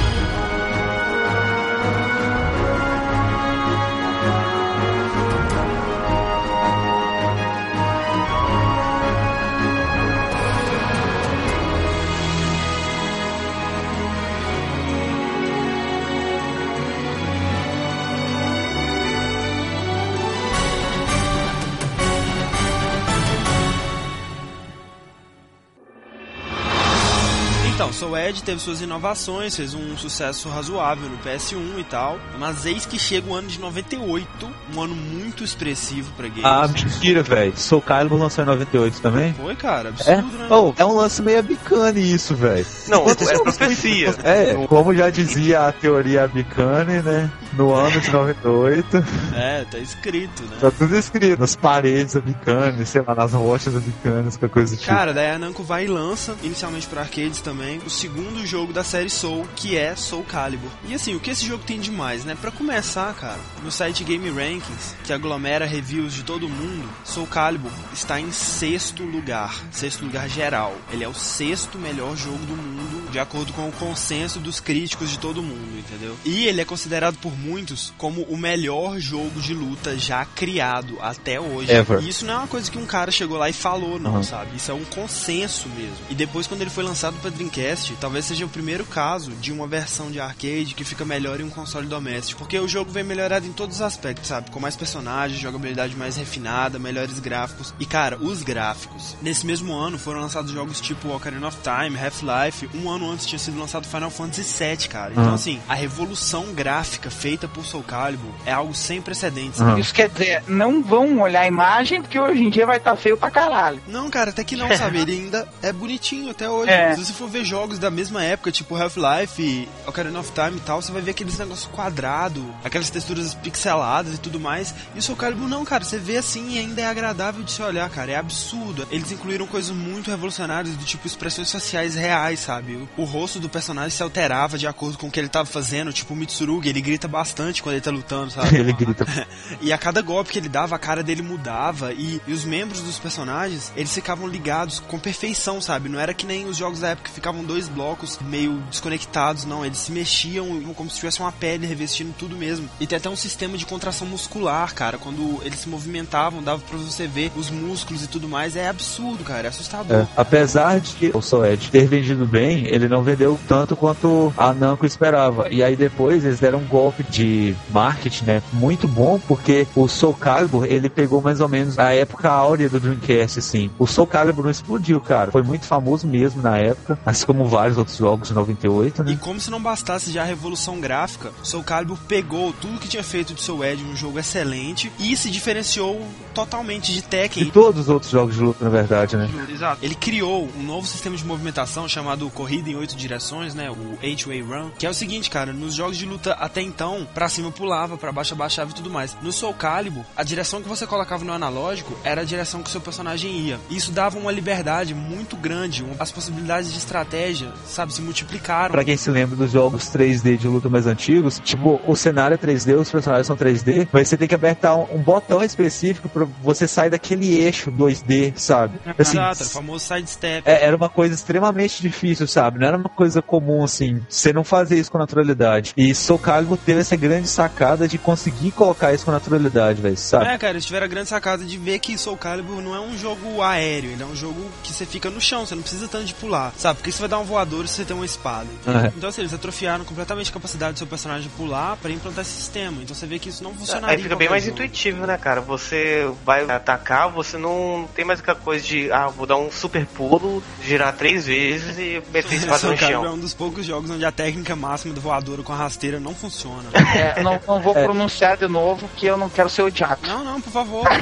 Então, Soul Edge teve suas inovações, fez um sucesso razoável no PS1 e tal, mas eis que chega o ano de 98, um ano muito expressivo pra games. Ah, mentira, velho. Soul Calibur lançou em 98 também? Foi, cara, É? absurdo, né? Oh, é um lance meio abicane isso, velho. Não, é profecia. É, como já dizia a teoria abicane, né? No ano de 98, É, tá escrito, né? tá tudo escrito. Nas paredes abicanes, sei lá, nas rochas abicanes, qualquer coisa do tipo. Cara, daí a Namco vai e lança, inicialmente para arcades também, o segundo jogo da série Soul, que é Soul Calibur. E assim, o que esse jogo tem de mais, né? Pra começar, cara, no site Game Rankings, que aglomera reviews de todo mundo, Soul Calibur está em sexto lugar, sexto lugar geral. Ele é o sexto melhor jogo do mundo, de acordo com o consenso dos críticos de todo mundo, entendeu? E ele é considerado por muitos como o melhor jogo de luta já criado até hoje. Ever. E isso não é uma coisa que um cara chegou lá e falou, não, Uhum. sabe? Isso é um consenso mesmo. E depois, quando ele foi lançado pra Dreamcast, Dreamcast talvez seja o primeiro caso de uma versão de arcade que fica melhor em um console doméstico, porque o jogo vem melhorado em todos os aspectos, sabe? Com mais personagens, jogabilidade mais refinada, melhores gráficos. E cara, os gráficos. Nesse mesmo ano foram lançados jogos tipo Ocarina of Time, Half-Life. Um ano antes tinha sido lançado Final Fantasy VII, cara. Então, Uhum. assim, a revolução gráfica feita por Soul Calibur é algo sem precedentes. Uhum. Isso quer dizer, não vão olhar a imagem, porque hoje em dia vai estar feio pra caralho. Não, cara, até que não, sabe? Ele ainda é bonitinho até hoje. É. Se você for ver jogos da mesma época, tipo Half-Life, Ocarina of Time e tal, você vai ver aqueles negócios quadrados, aquelas texturas pixeladas e tudo mais. E o Soul Calibur não, cara, você vê assim e ainda é agradável de se olhar, cara. É absurdo. Eles incluíram coisas muito revolucionárias, do tipo expressões faciais reais, sabe? O, o rosto do personagem se alterava de acordo com o que ele tava fazendo. Tipo o Mitsurugi, ele grita bastante quando ele tá lutando, sabe? *laughs* Ele grita. *laughs* E a cada golpe que ele dava, a cara dele mudava. E, e os membros dos personagens, eles ficavam ligados com perfeição, sabe? Não era que nem os jogos da época que ficavam dois blocos meio desconectados, não. Eles se mexiam como se tivesse uma pele revestindo tudo mesmo. E tem até um sistema de contração muscular, cara. Quando eles se movimentavam, dava pra você ver os músculos e tudo mais. É absurdo, cara. É assustador. É, apesar de o Soed ter vendido bem, ele não vendeu tanto quanto a Namco esperava. E aí depois eles deram um golpe de marketing, né? Muito bom, porque o Soul Calibur, ele pegou mais ou menos a época áurea do Dreamcast, assim. O Soul Calibur não explodiu, cara. Foi muito famoso mesmo na época, assim como vários outros jogos de 98, E né? como se não bastasse já a revolução gráfica, Soul Calibur pegou tudo que tinha feito de Soul Edge um jogo excelente e se diferenciou totalmente de De Tekken. todos os outros jogos de luta, na verdade, né? Exato. Ele criou um novo sistema de movimentação chamado Corrida em Oito Direções, né? O H-Way Run. Que é o seguinte, cara, nos jogos de luta até então, pra cima pulava, pra baixo abaixava e tudo mais. No Soul Calibur, a direção que você colocava no analógico era a direção que o seu personagem ia. E isso dava uma liberdade muito grande. As possibilidades de estratégia, sabe, se multiplicaram. Pra quem se lembra dos jogos 3D de luta mais antigos, tipo, o cenário é 3D, os personagens são 3D, mas você tem que apertar um, um botão específico pra você sair daquele eixo 2D, sabe? Assim, Exato, o famoso sidestep. é, era uma coisa extremamente difícil, sabe? Não era uma coisa comum, assim, você não fazer isso com naturalidade. E Soul Calibur teve essa grande sacada de conseguir colocar isso com naturalidade, velho, sabe? É, cara, eles tiveram a grande sacada de ver que Soul Calibur não é um jogo aéreo, ele é um jogo que você fica no chão, você não precisa tanto de pular, sabe? Porque você vai dar um voador se você tem uma espada. É. Então, assim, eles atrofiaram completamente a capacidade do seu personagem de pular pra implantar esse sistema. Então você vê que isso não funcionaria. Aí fica em bem mais jogo. intuitivo, né, cara? Você vai atacar, você não tem mais aquela coisa de, ah, vou dar um super pulo, girar três vezes e meter a espada no é chão. um dos poucos jogos onde a técnica máxima do voador com a rasteira não funciona. É, não, não vou É. pronunciar de novo, que eu não quero ser odiado. não, não, por favor. *laughs*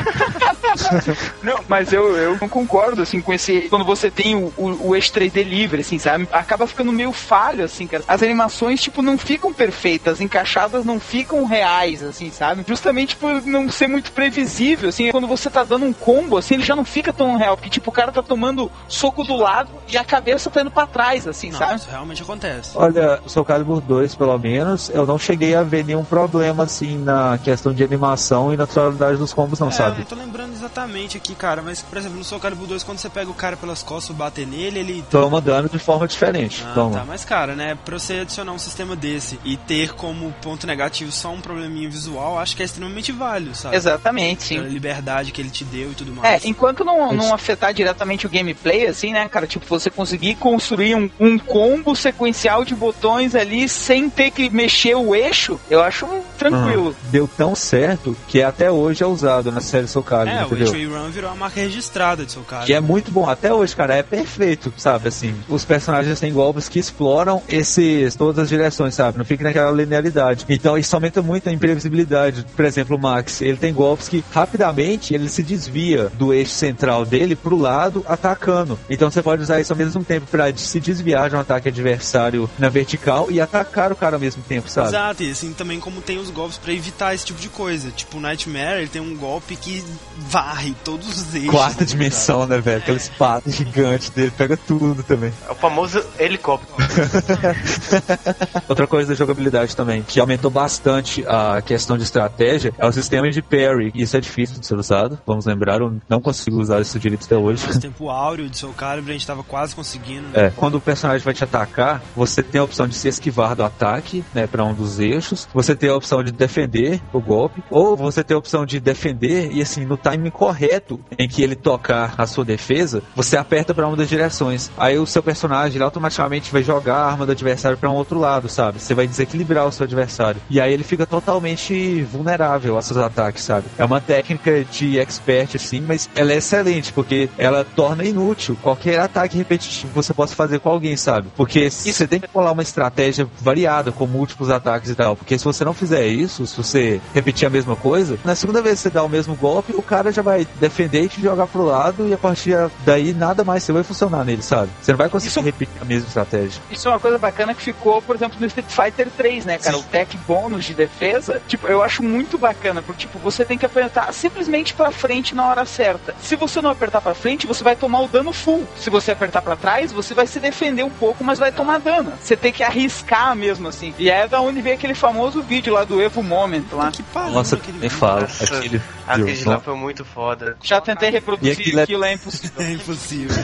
Não, mas eu, eu não concordo, assim, com esse. Quando você tem o, o, o eixo 3D livre, assim, sabe? Acaba ficando meio falho, assim, cara. As animações, tipo, não ficam perfeitas, encaixadas não ficam reais, assim, sabe? Justamente por não ser muito previsível, assim. Quando você tá dando um combo, assim, ele já não fica tão real. Porque, tipo, o cara tá tomando soco do lado e a cabeça tá indo pra trás, assim, Não, sabe? isso realmente acontece. Olha, o Soul Calibur 2, pelo menos, eu não cheguei a ver nenhum problema, assim, na questão de animação e naturalidade dos combos, não, É, eu sabe? não tô lembrando exatamente aqui, cara, mas, por exemplo, no Soul Calibur 2, quando você pega o cara pelas costas e bater nele, ele Toma dano de forma diferente. Ah, Toma. tá, mas cara, né, pra você adicionar um sistema desse e ter como ponto negativo só um probleminha visual, acho que é extremamente válido, sabe? Exatamente, Pela sim. liberdade que ele te deu e tudo É, mais. enquanto não, não afetar diretamente o gameplay, assim, né, cara? Tipo, você conseguir construir um, um combo sequencial de botões ali sem ter que mexer o eixo, eu acho tranquilo. Ah, deu tão certo que até hoje é usado na série Soul Calibur, É, o entendeu? H-Way Run virou a marca registrada de Soul Calibur. Que é muito bom, até hoje, cara, é perfeito, sabe, assim, os personagens têm golpes que exploram esses, todas as direções, sabe, não fica naquela linearidade, então isso aumenta muito a imprevisibilidade, por exemplo, o Max, ele tem golpes que rapidamente ele se desvia do eixo central dele pro lado, atacando, então você pode usar isso ao mesmo tempo pra se desviar de um ataque adversário na vertical e atacar o cara ao mesmo tempo, sabe? Exato, e assim também como tem os golpes pra evitar esse tipo de coisa. Tipo, o Nightmare, ele tem um golpe que varre todos os eixos. Quarta dimensão, né, velho? Aquela espada gigante dele, pega tudo também. O famoso helicóptero. *laughs* Outra coisa da jogabilidade também, que aumentou bastante a questão de estratégia, é o sistema de parry. Isso é difícil de ser usado, vamos lembrar, eu não consigo usar isso direito até hoje. Nosso tempo áureo de Soul Calibur, a gente tava quase conseguindo. né? É, quando o personagem vai te atacar, você tem a opção de se esquivar do ataque, né, para um dos eixos. Você tem a opção de defender o golpe, ou você tem a opção de defender e assim, no time correto em que ele tocar a sua defesa, você aperta pra uma das direções. Aí o seu personagem ele automaticamente vai jogar a arma do adversário pra um outro lado, sabe? Você vai desequilibrar o seu adversário. E aí ele fica totalmente vulnerável aos seus ataques, sabe? É uma técnica de expert, assim, mas ela é excelente, porque ela torna inútil qualquer ataque repetitivo que você possa fazer com alguém, sabe? Porque se você tem que colar uma estratégia variada com múltiplos ataques e tal, porque se você não fizer isso, se você repetir a mesma coisa, na segunda vez que você dá o mesmo golpe, o cara já vai defender e te jogar pro lado e a partir daí nada mais você vai funcionar nele, sabe? Você não vai conseguir Isso- repetir a mesma estratégia. Isso é uma coisa bacana que ficou, por exemplo, no Street Fighter 3, né, cara? O tech bônus de defesa, tipo, eu acho muito bacana, porque, tipo, você tem que apertar simplesmente pra frente na hora certa. Se você não apertar pra frente, você vai tomar o dano full. Se você apertar pra trás, você vai se defender um pouco, mas vai tomar dano. Você tem que arriscar mesmo, assim. E é da onde veio aquele famoso vídeo lá do Evo Moment lá. Que pariu, Nossa, aquele nem. Nossa, Aquele, Aquele lá não. foi muito foda. Já tentei E reproduzir aquilo é- aquilo, é impossível. *laughs* É impossível.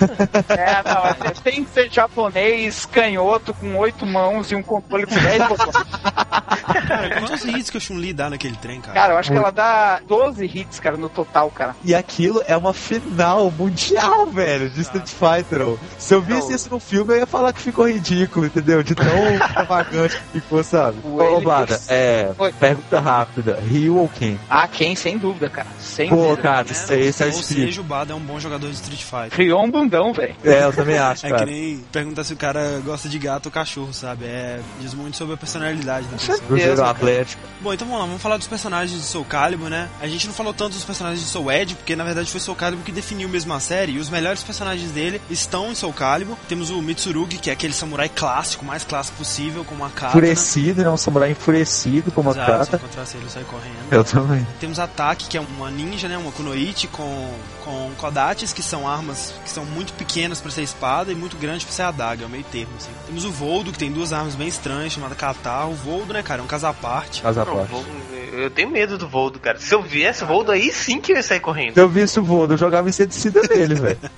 É, não, tem que ser japonês, canhoto, com oito mãos e um controle com 10 botões. Cara, *laughs* quantos hits que o Chun-Li dá naquele trem, cara? Cara, eu acho que ela dá 12 hits, cara, no total, cara. E aquilo é uma final mundial, velho, de Street Fighter. Se eu visse Não. isso no filme, eu ia falar que ficou ridículo, entendeu? De tão *laughs* extravagante que ficou, sabe? Ô, Blada, é. Oi. Pergunta rápida: Ryu ou quem? Ah, quem? Sem dúvida, cara. Sem Pô, dúvida. cara, isso aí, isso é Ou difícil. seja, o Bada é um bom jogador de Street Fighter. Criou um bundão, velho. É, eu também *laughs* acho, É que cara. nem perguntar se o cara gosta de gato ou cachorro, sabe? É, diz muito sobre a personalidade da pessoa. Cruzeiro cara. Atlético. Bom, então vamos lá, vamos falar dos personagens de Soul Calibur, né? A gente não falou tanto dos personagens de Soul Edge, porque na verdade foi Soul Calibur que definiu mesmo a série, e os melhores personagens dele estão em Soul Calibur. Temos o Mitsurugi, que é aquele samurai clássico, o mais clássico possível, com uma katana. Enfurecido, né? Um samurai enfurecido com uma Exato, se kata. encontrasse ele, sai correndo. Eu também. Temos a Taki, que é uma ninja, né? Uma kunoichi com, com kodates, que são armas que são muito pequenas para ser espada e muito grandes para ser adaga, é o meio termo, assim. Temos o Voldo, que tem duas armas bem estranhas, chamada Katar. O Voldo, né, cara, é um caso à parte. À parte. eu tenho medo do Voldo, cara. Se eu viesse o Voldo, aí sim que eu ia sair correndo. Se eu visse o Vodo, eu jogava inseticida nele, velho. *laughs*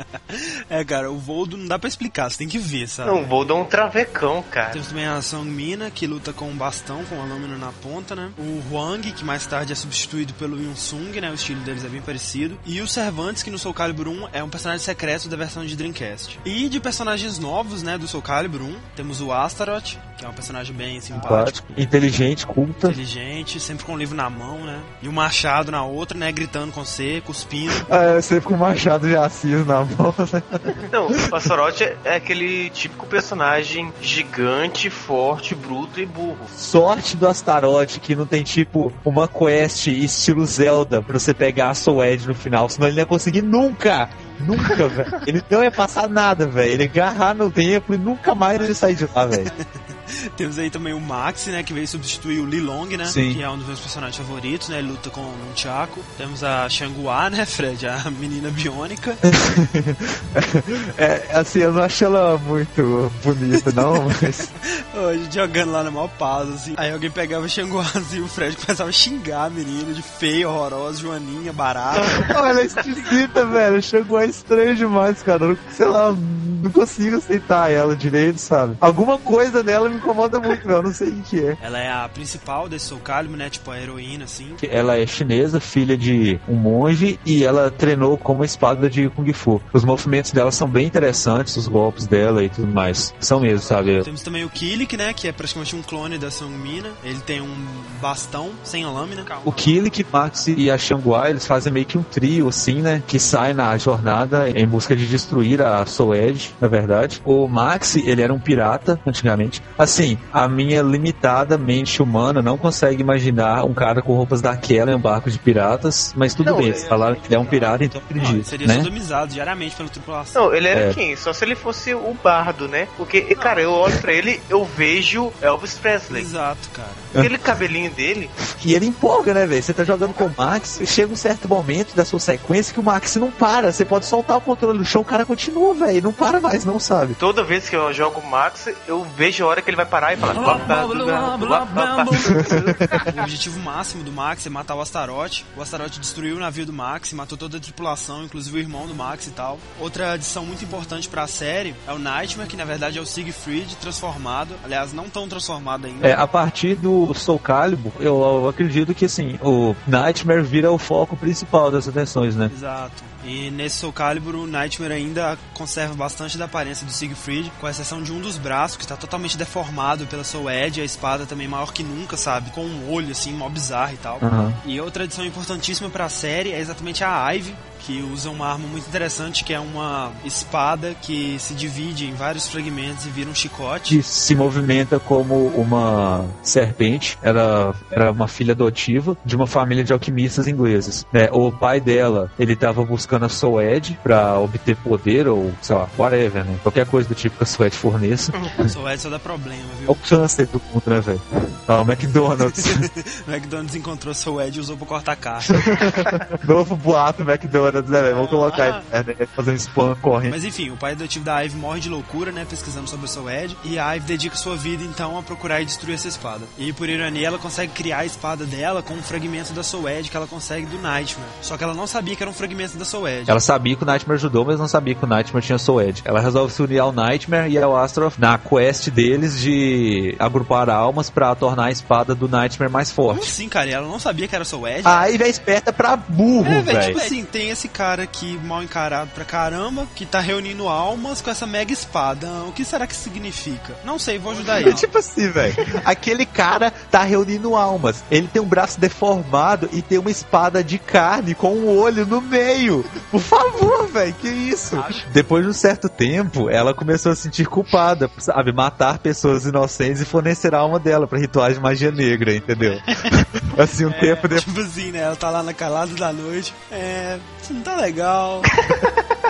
É, cara, o Voldo não dá pra explicar, você tem que ver, sabe? Não, o Voldo é um travecão, cara. Temos também a Sangmina, que luta com um bastão, com uma lâmina na ponta, né? O Huang, que mais tarde é substituído pelo Yunsung, né? O estilo deles é bem parecido. E o Cervantes, que no Soul Calibur 1 é um personagem secreto da versão de Dreamcast. E de personagens novos, né, do Soul Calibur 1, temos o Astaroth, que é um personagem bem simpático. Inteligente, culta. Inteligente, sempre com o livro na mão, né? E o machado na outra, né? Gritando com você, cuspindo. Ah, *laughs* eu sempre com o machado de Assis na mão, né? Não, o Passorote é, é aquele típico personagem gigante, forte, bruto e burro. Sorte do Astaroth que não tem tipo uma quest estilo Zelda pra você pegar a Soul Edge no final, senão ele não ia conseguir nunca. Nunca, *laughs* velho. Ele não ia passar nada, velho. Ele ia agarrar no tempo e nunca mais ele sair de lá, velho. *laughs* Temos aí também o Maxi, né? Que veio substituir o Lilong, né? Sim. Que é um dos meus personagens favoritos, né? Ele luta com o Nunchaku. Temos a Shangua, né, *laughs* Fred? A menina biônica. *laughs* É, assim, eu não acho ela muito bonita, não, mas. Gente jogando lá na maior pausa, assim. Aí alguém pegava Shangua assim, e o Fred começava a xingar a menina de feia, horrorosa, joaninha, barata. Olha, ela é esquisita, velho. Chegou é estranho demais, cara. Sei lá, não consigo aceitar ela direito, sabe? Alguma coisa dela me incomoda muito. Eu não sei o que é. Ela é a principal desse Soul Calibur, né? Tipo, a heroína, assim. Ela é chinesa, filha de um monge, e ela treinou como espada de Kung Fu. Os movimentos dela são bem interessantes, os golpes dela e tudo mais. São mesmo, sabe? Temos também o Kilik, né? Que é praticamente um clone da Sangmina. Ele tem um bastão sem a lâmina. O Kilik, Max e a Shangua, eles fazem meio que um trio, assim, né? Que sai na jornada em busca de destruir a Soul Edge, na verdade. O Max, ele era um pirata, antigamente. Assim, a minha limitada mente humana não consegue imaginar um cara com roupas daquela em um barco de piratas, mas tudo Não, bem, é- eles falaram que ele é um pirata, então eu Não, ele acredito, seria né? sodomizado diariamente pela tripulação. Não, ele era É. quem? Só se ele fosse o bardo, né? Porque, cara, eu olho pra ele, eu vejo Elvis Presley. Exato, cara. Aquele cabelinho dele. E ele empolga, né, velho? Você tá jogando com o Max, e chega um certo momento da sua sequência que o Max não para. Você pode soltar o controle do chão, o cara continua, velho. Não para mas não sabe. Toda vez que eu jogo o Max, eu vejo a hora que ele vai parar e falar. *laughs* O objetivo máximo do Max é matar o Astaroth. O Astaroth destruiu o navio do Max, matou toda a tripulação, inclusive o irmão do Max e tal. Outra adição muito importante pra série é o Nightmare, que na verdade é o Siegfried transformado. Aliás, não tão transformado ainda. É, a partir do Soul Calibur, eu, eu acredito que assim, o Nightmare vira o foco principal das atenções, né? Exato. E nesse Soul Calibur, o Nightmare ainda conserva bastante da aparência do Siegfried, com exceção de um dos braços, que está totalmente deformado pela Soul Edge, a espada também maior que nunca, sabe? Com um olho, assim, mó bizarro e tal. Aham. E outra adição importantíssima para a série é exatamente a Ivy, que usa uma arma muito interessante, que é uma espada que se divide em vários fragmentos e vira um chicote. que se movimenta como uma serpente. Ela era uma filha adotiva de uma família de alquimistas ingleses. né? O pai dela, ele estava buscando a Soed para obter poder ou, sei lá, whatever, né? Qualquer coisa do tipo que a Soed forneça. *laughs* Soul Edge só dá problema, É viu? o câncer do mundo, né, velho? Ah, o McDonald's. *laughs* O McDonald's encontrou Soul Edge e usou pra cortar caixa. *laughs* Novo boato McDonald's, né, velho? Vamos colocar aí, né? Fazer um spam correndo. Mas enfim, o pai adotivo da Ivy morre de loucura, né, pesquisando sobre o Soul Edge, e a Ivy dedica sua vida então a procurar e destruir essa espada. E por ironia, ela consegue criar a espada dela com um fragmento da Soul Edge que ela consegue do Nightmare. Só que ela não sabia que era um fragmento da Soul Edge. Ela sabia que o Nightmare ajudou, mas não sabia que o Nightmare tinha Soul Edge. Ela resolve se unir ao Nightmare e ao Astaroth na quest deles de agrupar almas pra tornar a espada do Nightmare mais Como forte. assim, cara? Ela não sabia que era Soul Edge? A Ivy é esperta pra burro, É, velho, velho. tipo assim, tem esse cara aqui mal encarado pra caramba, que tá reunindo almas com essa mega espada. O que será que significa? Não sei, vou ajudar ele. É tipo assim, velho. Aquele cara tá reunindo almas. Ele tem um braço deformado e tem uma espada de carne com um olho no meio. Por favor, velho, que isso? Depois de um certo tempo, ela começou a se sentir culpada, sabe? Matar pessoas inocentes e fornecer a alma dela pra rituais de magia negra, entendeu? *laughs* assim, um tempo depois. Tipo assim, né? Ela tá lá na calada da noite. É. Isso não tá legal. *laughs*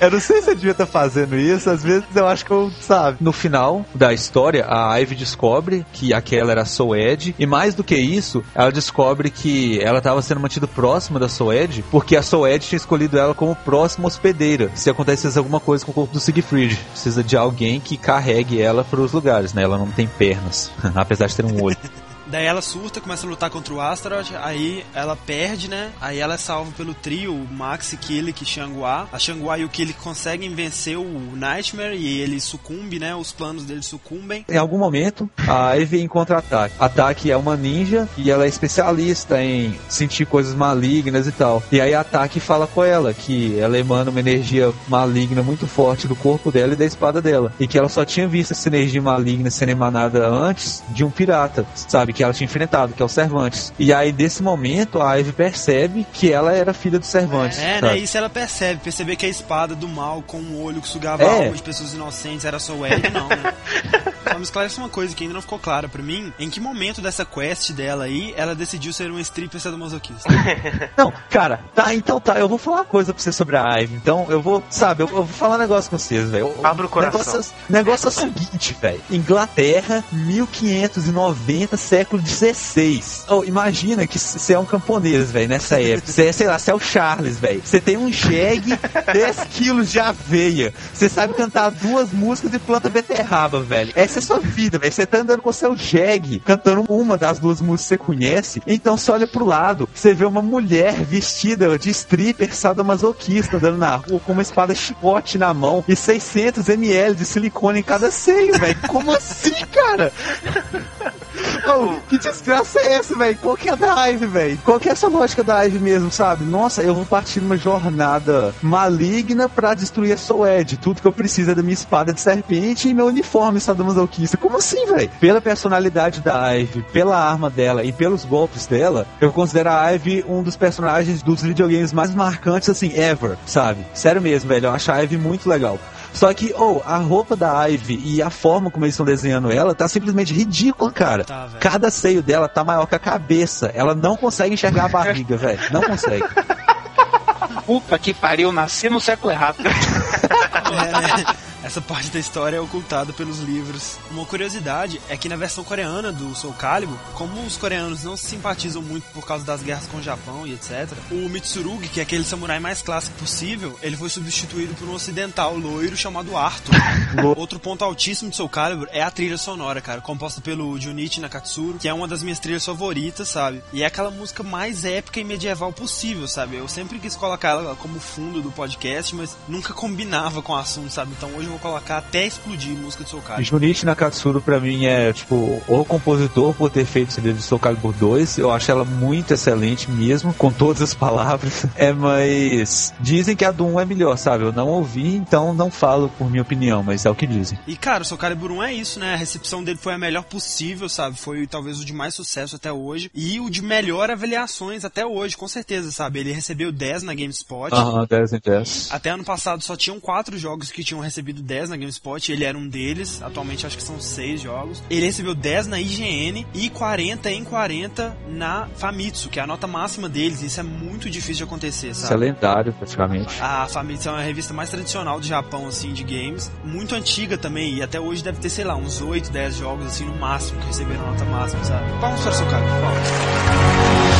Eu não sei se eu devia estar fazendo isso, às vezes eu acho que eu, sabe. No final da história, a Ivy descobre que aquela era a Soed, e mais do que isso, ela descobre que ela estava sendo mantida próxima da Soed, porque a Soed tinha escolhido ela como próxima hospedeira, se acontecesse alguma coisa com o corpo do Siegfried. Precisa de alguém que carregue ela para os lugares, né? Ela não tem pernas, *laughs* apesar de ter um olho. Daí ela surta, começa a lutar contra o Astaroth, aí ela perde, né? Aí ela é salva pelo trio, o Max, Killick e Xangua. A Xangua e o Killick conseguem vencer o Nightmare e ele sucumbe, né? Os planos dele sucumbem. Em algum momento, a Ivy encontra a Taki. A Taki é uma ninja e ela é especialista em sentir coisas malignas e tal. E aí a Taki fala com ela que ela emana uma energia maligna muito forte do corpo dela e da espada dela. E que ela só tinha visto essa energia maligna sendo emanada antes de um pirata, sabe? Que ela tinha enfrentado, que é o Cervantes. E aí, desse momento, a Ivy percebe que ela era filha do Cervantes. É, sabe? né? Isso ela percebe. Perceber que a espada do mal com um olho que sugava É. a alma de pessoas inocentes era Soul Edge, não, né? *laughs* Só me esclarece uma coisa que ainda não ficou clara pra mim. Em que momento dessa quest dela aí, ela decidiu ser uma stripper sadomasoquista? *laughs* Não, cara, tá, então tá, eu vou falar uma coisa pra você sobre a Ivy. Então, eu vou, sabe, eu, eu vou falar um negócio com vocês, velho. Abra o coração. Negócio, negócio é o seguinte, velho. Inglaterra, 1590, século XVI. Oh, imagina que você é um camponês, velho, nessa época. Você é, sei lá, você é o Charles, velho. Você tem um jegue, 10 quilos de aveia. Você sabe cantar duas músicas e planta beterraba, velho. Essa é sua vida, velho. Você tá andando com seu jegue, cantando uma das duas músicas que você conhece. Então você olha pro lado, você vê uma mulher vestida de stripper sadomasoquista andando na rua com uma espada chicote na mão e 600 ml de silicone em cada seio, velho. Como assim, cara? Oh, que desgraça é essa, velho? Qual que é a da Ivy, velho? Qual que é essa lógica da Ivy mesmo, sabe? Nossa, eu vou partir numa jornada maligna pra destruir a Soed. Tudo que eu preciso é da minha espada de serpente e meu uniforme sadomasoquista. Como assim, velho? Pela personalidade da Ivy, pela arma dela e pelos golpes dela, eu considero a Ivy um dos personagens dos videogames mais marcantes, assim, ever, sabe? Sério mesmo, velho. Eu acho a Ivy muito legal. Só que, oh, a roupa da Ivy e a forma como eles estão desenhando ela tá simplesmente ridícula, cara. Tá. Cada seio dela tá maior que a cabeça. Ela não consegue enxergar a barriga, *laughs* velho. Não consegue. Puta que pariu, nasci no século errado. *laughs* É, né? Essa parte da história é ocultada pelos livros. Uma curiosidade é que na versão coreana do Soul Calibur, como os coreanos não se simpatizam muito por causa das guerras com o Japão e etc, o Mitsurugi, que é aquele samurai mais clássico possível, ele foi substituído por um ocidental loiro chamado Arthur. *laughs* Outro ponto altíssimo de Soul Calibur é a trilha sonora, cara, composta pelo Junichi Nakatsuru, que é uma das minhas trilhas favoritas, sabe? E é aquela música mais épica e medieval possível, sabe? Eu sempre quis colocar ela como fundo do podcast, mas nunca combinava com o assunto, sabe? Então hoje eu vou colocar até explodir música de Soul Calibur. Junichi Nakatsuru pra mim é, tipo, o compositor por ter feito esse livro de Soul Calibur 2. Eu acho ela muito excelente mesmo, com todas as palavras. *laughs* É, mas dizem que a do 1 é melhor, sabe? Eu não ouvi, então não falo por minha opinião, mas é o que dizem. E cara, o Soul Calibur 1 é isso, né? A recepção dele foi a melhor possível, sabe? Foi talvez o de mais sucesso até hoje e o de melhor avaliações até hoje, com certeza, sabe? Ele recebeu 10 na GameSpot. Aham, 10 em 10. Até ano passado só tinham quatro jogos que tinham recebido 10 na GameSpot, ele era um deles. Atualmente acho que são 6 jogos. Ele recebeu 10 na IGN e 40 em 40 na Famitsu, que é a nota máxima deles. Isso é muito difícil de acontecer, Isso é sabe? lendário, praticamente. A Famitsu é uma revista mais tradicional do Japão, assim, de games. Muito antiga também, e até hoje deve ter, sei lá, uns 8, 10 jogos, assim, no máximo, que receberam nota máxima, sabe? Vamos para o seu cara, vamos. E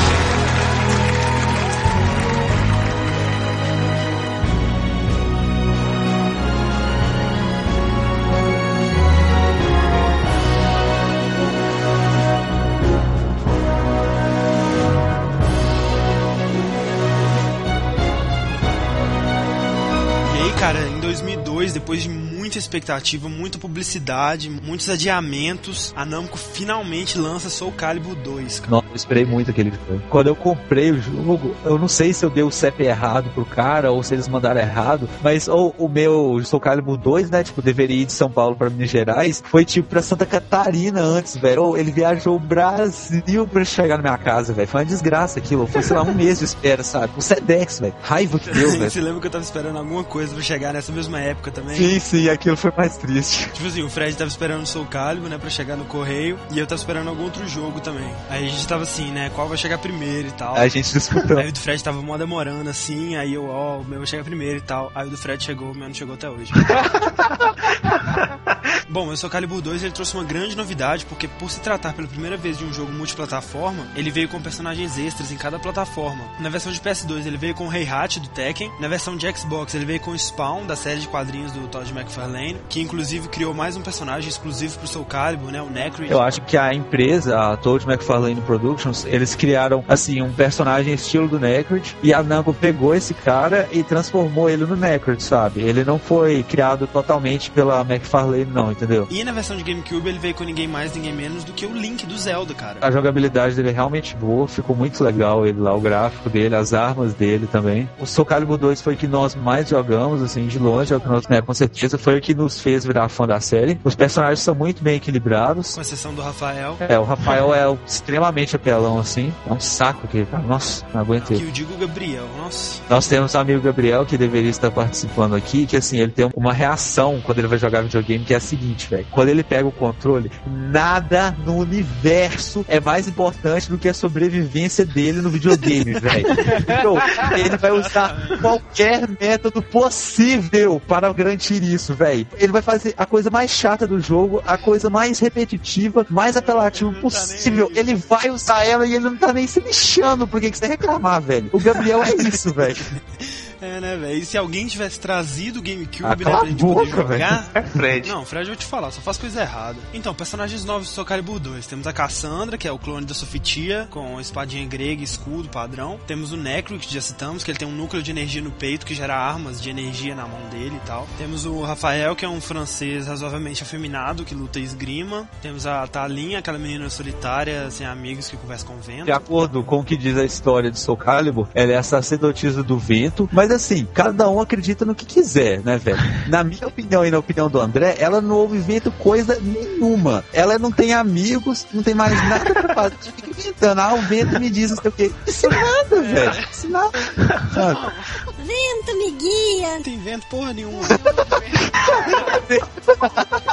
depois de muita expectativa, muita publicidade, muitos adiamentos, a Namco finalmente lança Soul Calibur 2, cara. Nossa, eu esperei muito aquele jogo. Quando eu comprei o jogo, eu não sei se eu dei o CEP errado pro cara ou se eles mandaram errado, mas ou, o meu Soul Calibur 2, né, tipo, deveria ir de São Paulo pra Minas Gerais, foi tipo pra Santa Catarina antes, velho. Ou ele viajou o Brasil pra chegar na minha casa, velho. Foi uma desgraça aquilo. Foi, sei lá, um mês de espera, sabe? O Sedex, velho. Raiva que deu, *laughs* velho. Você lembra que eu tava esperando alguma coisa pra chegar nessa mesma época também? Sim, sim, aquilo foi mais triste. Tipo assim, o Fred tava esperando o Soul Calibur, né, pra chegar no correio, e eu tava esperando algum outro jogo também. Aí a gente tava assim, né, qual vai chegar primeiro e tal. A gente disputou. Aí o do Fred tava mó demorando assim, aí eu, ó, o meu vai chegar primeiro e tal. Aí o do Fred chegou, o meu não chegou até hoje. *laughs* Bom, o Soul Calibur 2 ele trouxe uma grande novidade, porque por se tratar pela primeira vez de um jogo multiplataforma, ele veio com personagens extras em cada plataforma. Na versão de PS2 ele veio com o Heihachi do Tekken, na versão de Xbox ele veio com o Spawn da série de quadrinhos do Todd McFarlane, que inclusive criou mais um personagem exclusivo pro Soul Calibur, né, o Necrid. Eu acho que a empresa, a Toad McFarlane Productions, eles criaram, assim, um personagem estilo do Necrid e a Namco pegou esse cara e transformou ele no Necrid, sabe? Ele não foi criado totalmente pela McFarlane, não, entendeu? E na versão de GameCube ele veio com ninguém mais, ninguém menos do que o Link do Zelda, cara. A jogabilidade dele é realmente boa, ficou muito legal ele lá, o gráfico dele, as armas dele também. O Soul Calibur 2 foi o que nós mais jogamos, assim, de longe, é o que nós, né, com certeza foi o que nos fez virar fã da série. Os personagens são muito bem equilibrados. Com exceção do Rafael. É, o Rafael é extremamente apelão, assim. É um saco aquele cara. Nossa, não aguentei. Que eu digo Gabriel, nossa. Nós temos o amigo Gabriel que deveria estar participando aqui, que assim, ele tem uma reação quando ele vai jogar videogame, que é a seguinte, velho. Quando ele pega o controle, nada no universo é mais importante do que a sobrevivência dele no videogame, *laughs* velho. Então, ele vai usar qualquer método possível para garantir isso, velho. Ele vai fazer a coisa mais chata do jogo, a coisa mais repetitiva, mais apelativa possível. Ele vai usar ela e ele não tá nem se lixando por que que você reclamar, velho. O Gabriel é isso, velho. *laughs* É, né, velho? E se alguém tivesse trazido o GameCube, Ah, né, pra gente a poder boca, jogar. É Fred. Não, Fred, eu vou te falar, só faz coisa errada. Então, personagens novos do Soul Calibur 2. Temos a Cassandra, que é o clone da Sofitia, com espadinha grega escudo padrão. Temos o Necro, que já citamos, que ele tem um núcleo de energia no peito que gera armas de energia na mão dele e tal. Temos o Rafael, que é um francês razoavelmente afeminado, que luta esgrima. Temos a Talinha, aquela menina solitária, sem amigos, que conversa com o vento. De acordo com o que diz a história de Soul Calibur, ela é a sacerdotisa do vento, mas assim, cada um acredita no que quiser, né, velho? Na minha opinião e na opinião do André, ela não ouve vento coisa nenhuma. Ela não tem amigos, não tem mais nada pra fazer. Fica inventando, ah, o vento me diz não sei o quê. Isso nada, velho. Isso nada. Sabe? Vento me guia. Não tem vento porra nenhuma.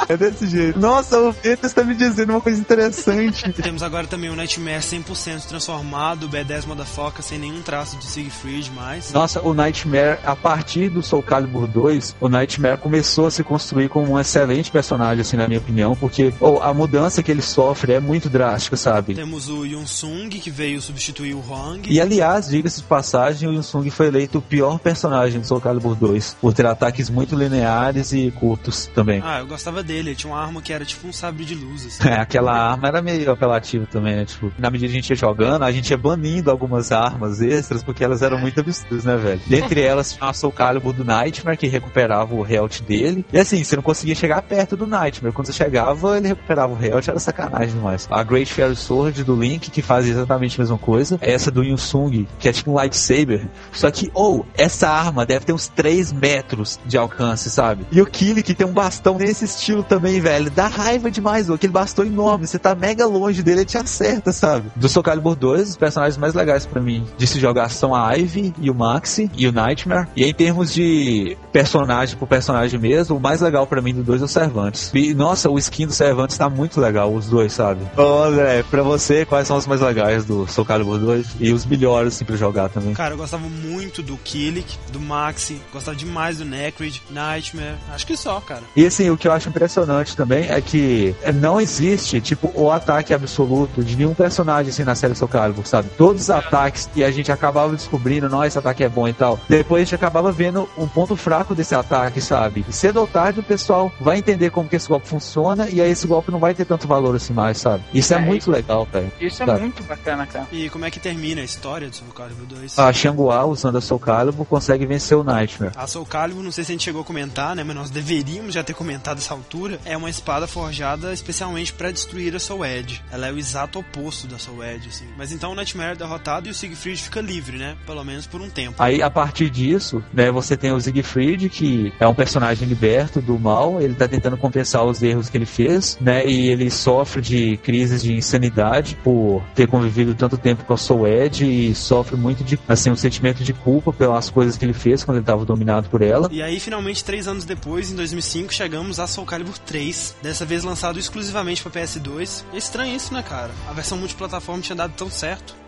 É desse jeito. Nossa, o vento está me dizendo uma coisa interessante. *laughs* Temos agora também o Nightmare 100% transformado, o B10 Motherfucker sem nenhum traço de Siegfried mais. Nossa, o Nightmare, a partir do Soul Calibur 2, o Nightmare começou a se construir como um excelente personagem, assim, na minha opinião, porque oh, a mudança que ele sofre é muito drástica, sabe? Temos o Yunsung, que veio substituir o Hong. E aliás, diga-se de passagem, o Yunsung foi eleito o pior personagem do Soul Calibur 2, por ter ataques muito lineares e curtos também. Ah, eu gostava dele, ele tinha uma arma que era tipo um sabre de luz, assim. *laughs* É, aquela arma era meio apelativa também, né? Tipo, na medida que a gente ia jogando, a gente ia banindo algumas armas extras, porque elas eram muito absurdas, né, velho? Dentre elas, tinha a Soul Calibur do Nightmare, que recuperava o health dele. E assim, você não conseguia chegar perto do Nightmare. Quando você chegava, ele recuperava o health, era sacanagem demais. A Great Fairy Sword do Link, que faz exatamente a mesma coisa. Essa do Yunsung, que é tipo um lightsaber. Só que, ou, oh, essa arma deve ter uns 3 metros de alcance, sabe? E o Killy, que tem um bastão nesse estilo também, velho. Dá raiva demais. Aquele bastão enorme. Você tá mega longe dele, ele te acerta, sabe? Do Soul Calibur 2, os personagens mais legais para mim de se jogar são a Ivy e o Maxi e o Nightmare. E em termos de personagem por personagem mesmo, o mais legal para mim do 2 é o Cervantes. E, nossa, o skin do Cervantes tá muito legal, os dois, sabe? Ô, André, pra você, quais são os mais legais do Soul Calibur 2? E os melhores, assim, pra jogar também? Cara, eu gostava muito do Killick, do Maxi, gostava demais do Necrid, Nightmare, acho que só, cara. E assim, o que eu acho impressionante também é que não existe, tipo, o ataque absoluto de nenhum personagem assim na série Soul Calibur, sabe? Todos os ataques que a gente acabava descobrindo, não, esse ataque é bom e tal. Depois a gente acabava vendo um ponto fraco desse ataque, sabe? E cedo ou tarde o pessoal vai entender como que esse golpe funciona e aí esse golpe não vai ter tanto valor assim mais, sabe? Isso é, é muito legal, velho. Isso é sabe? muito bacana, cara. E como é que termina a história do Soul Calibur 2? A Shangua, usando a Soul Calibur, consegue vencer o Nightmare. A Soul Calibur, não sei se a gente chegou a comentar, né? Mas nós deveríamos já ter comentado essa altura. É uma espada forjada especialmente para destruir a Soul Edge. Ela é o exato oposto da Soul Edge, assim. Mas então o Nightmare é derrotado e o Siegfried fica livre, né? Pelo menos por um tempo. Aí, a partir disso, né, você tem o Siegfried, que é um personagem liberto do mal. Ele tá tentando compensar os erros que ele fez, né? E ele sofre de crises de insanidade por ter convivido tanto tempo com a Soul Edge e sofre muito de, assim, um sentimento de culpa pelas coisas que ele fez quando ele estava dominado por ela. E aí, finalmente, três anos depois, em 2005, chegamos a Soul Calibur 3, dessa vez lançado exclusivamente para PS2. É estranho isso, né, cara? A versão multiplataforma tinha dado tão certo.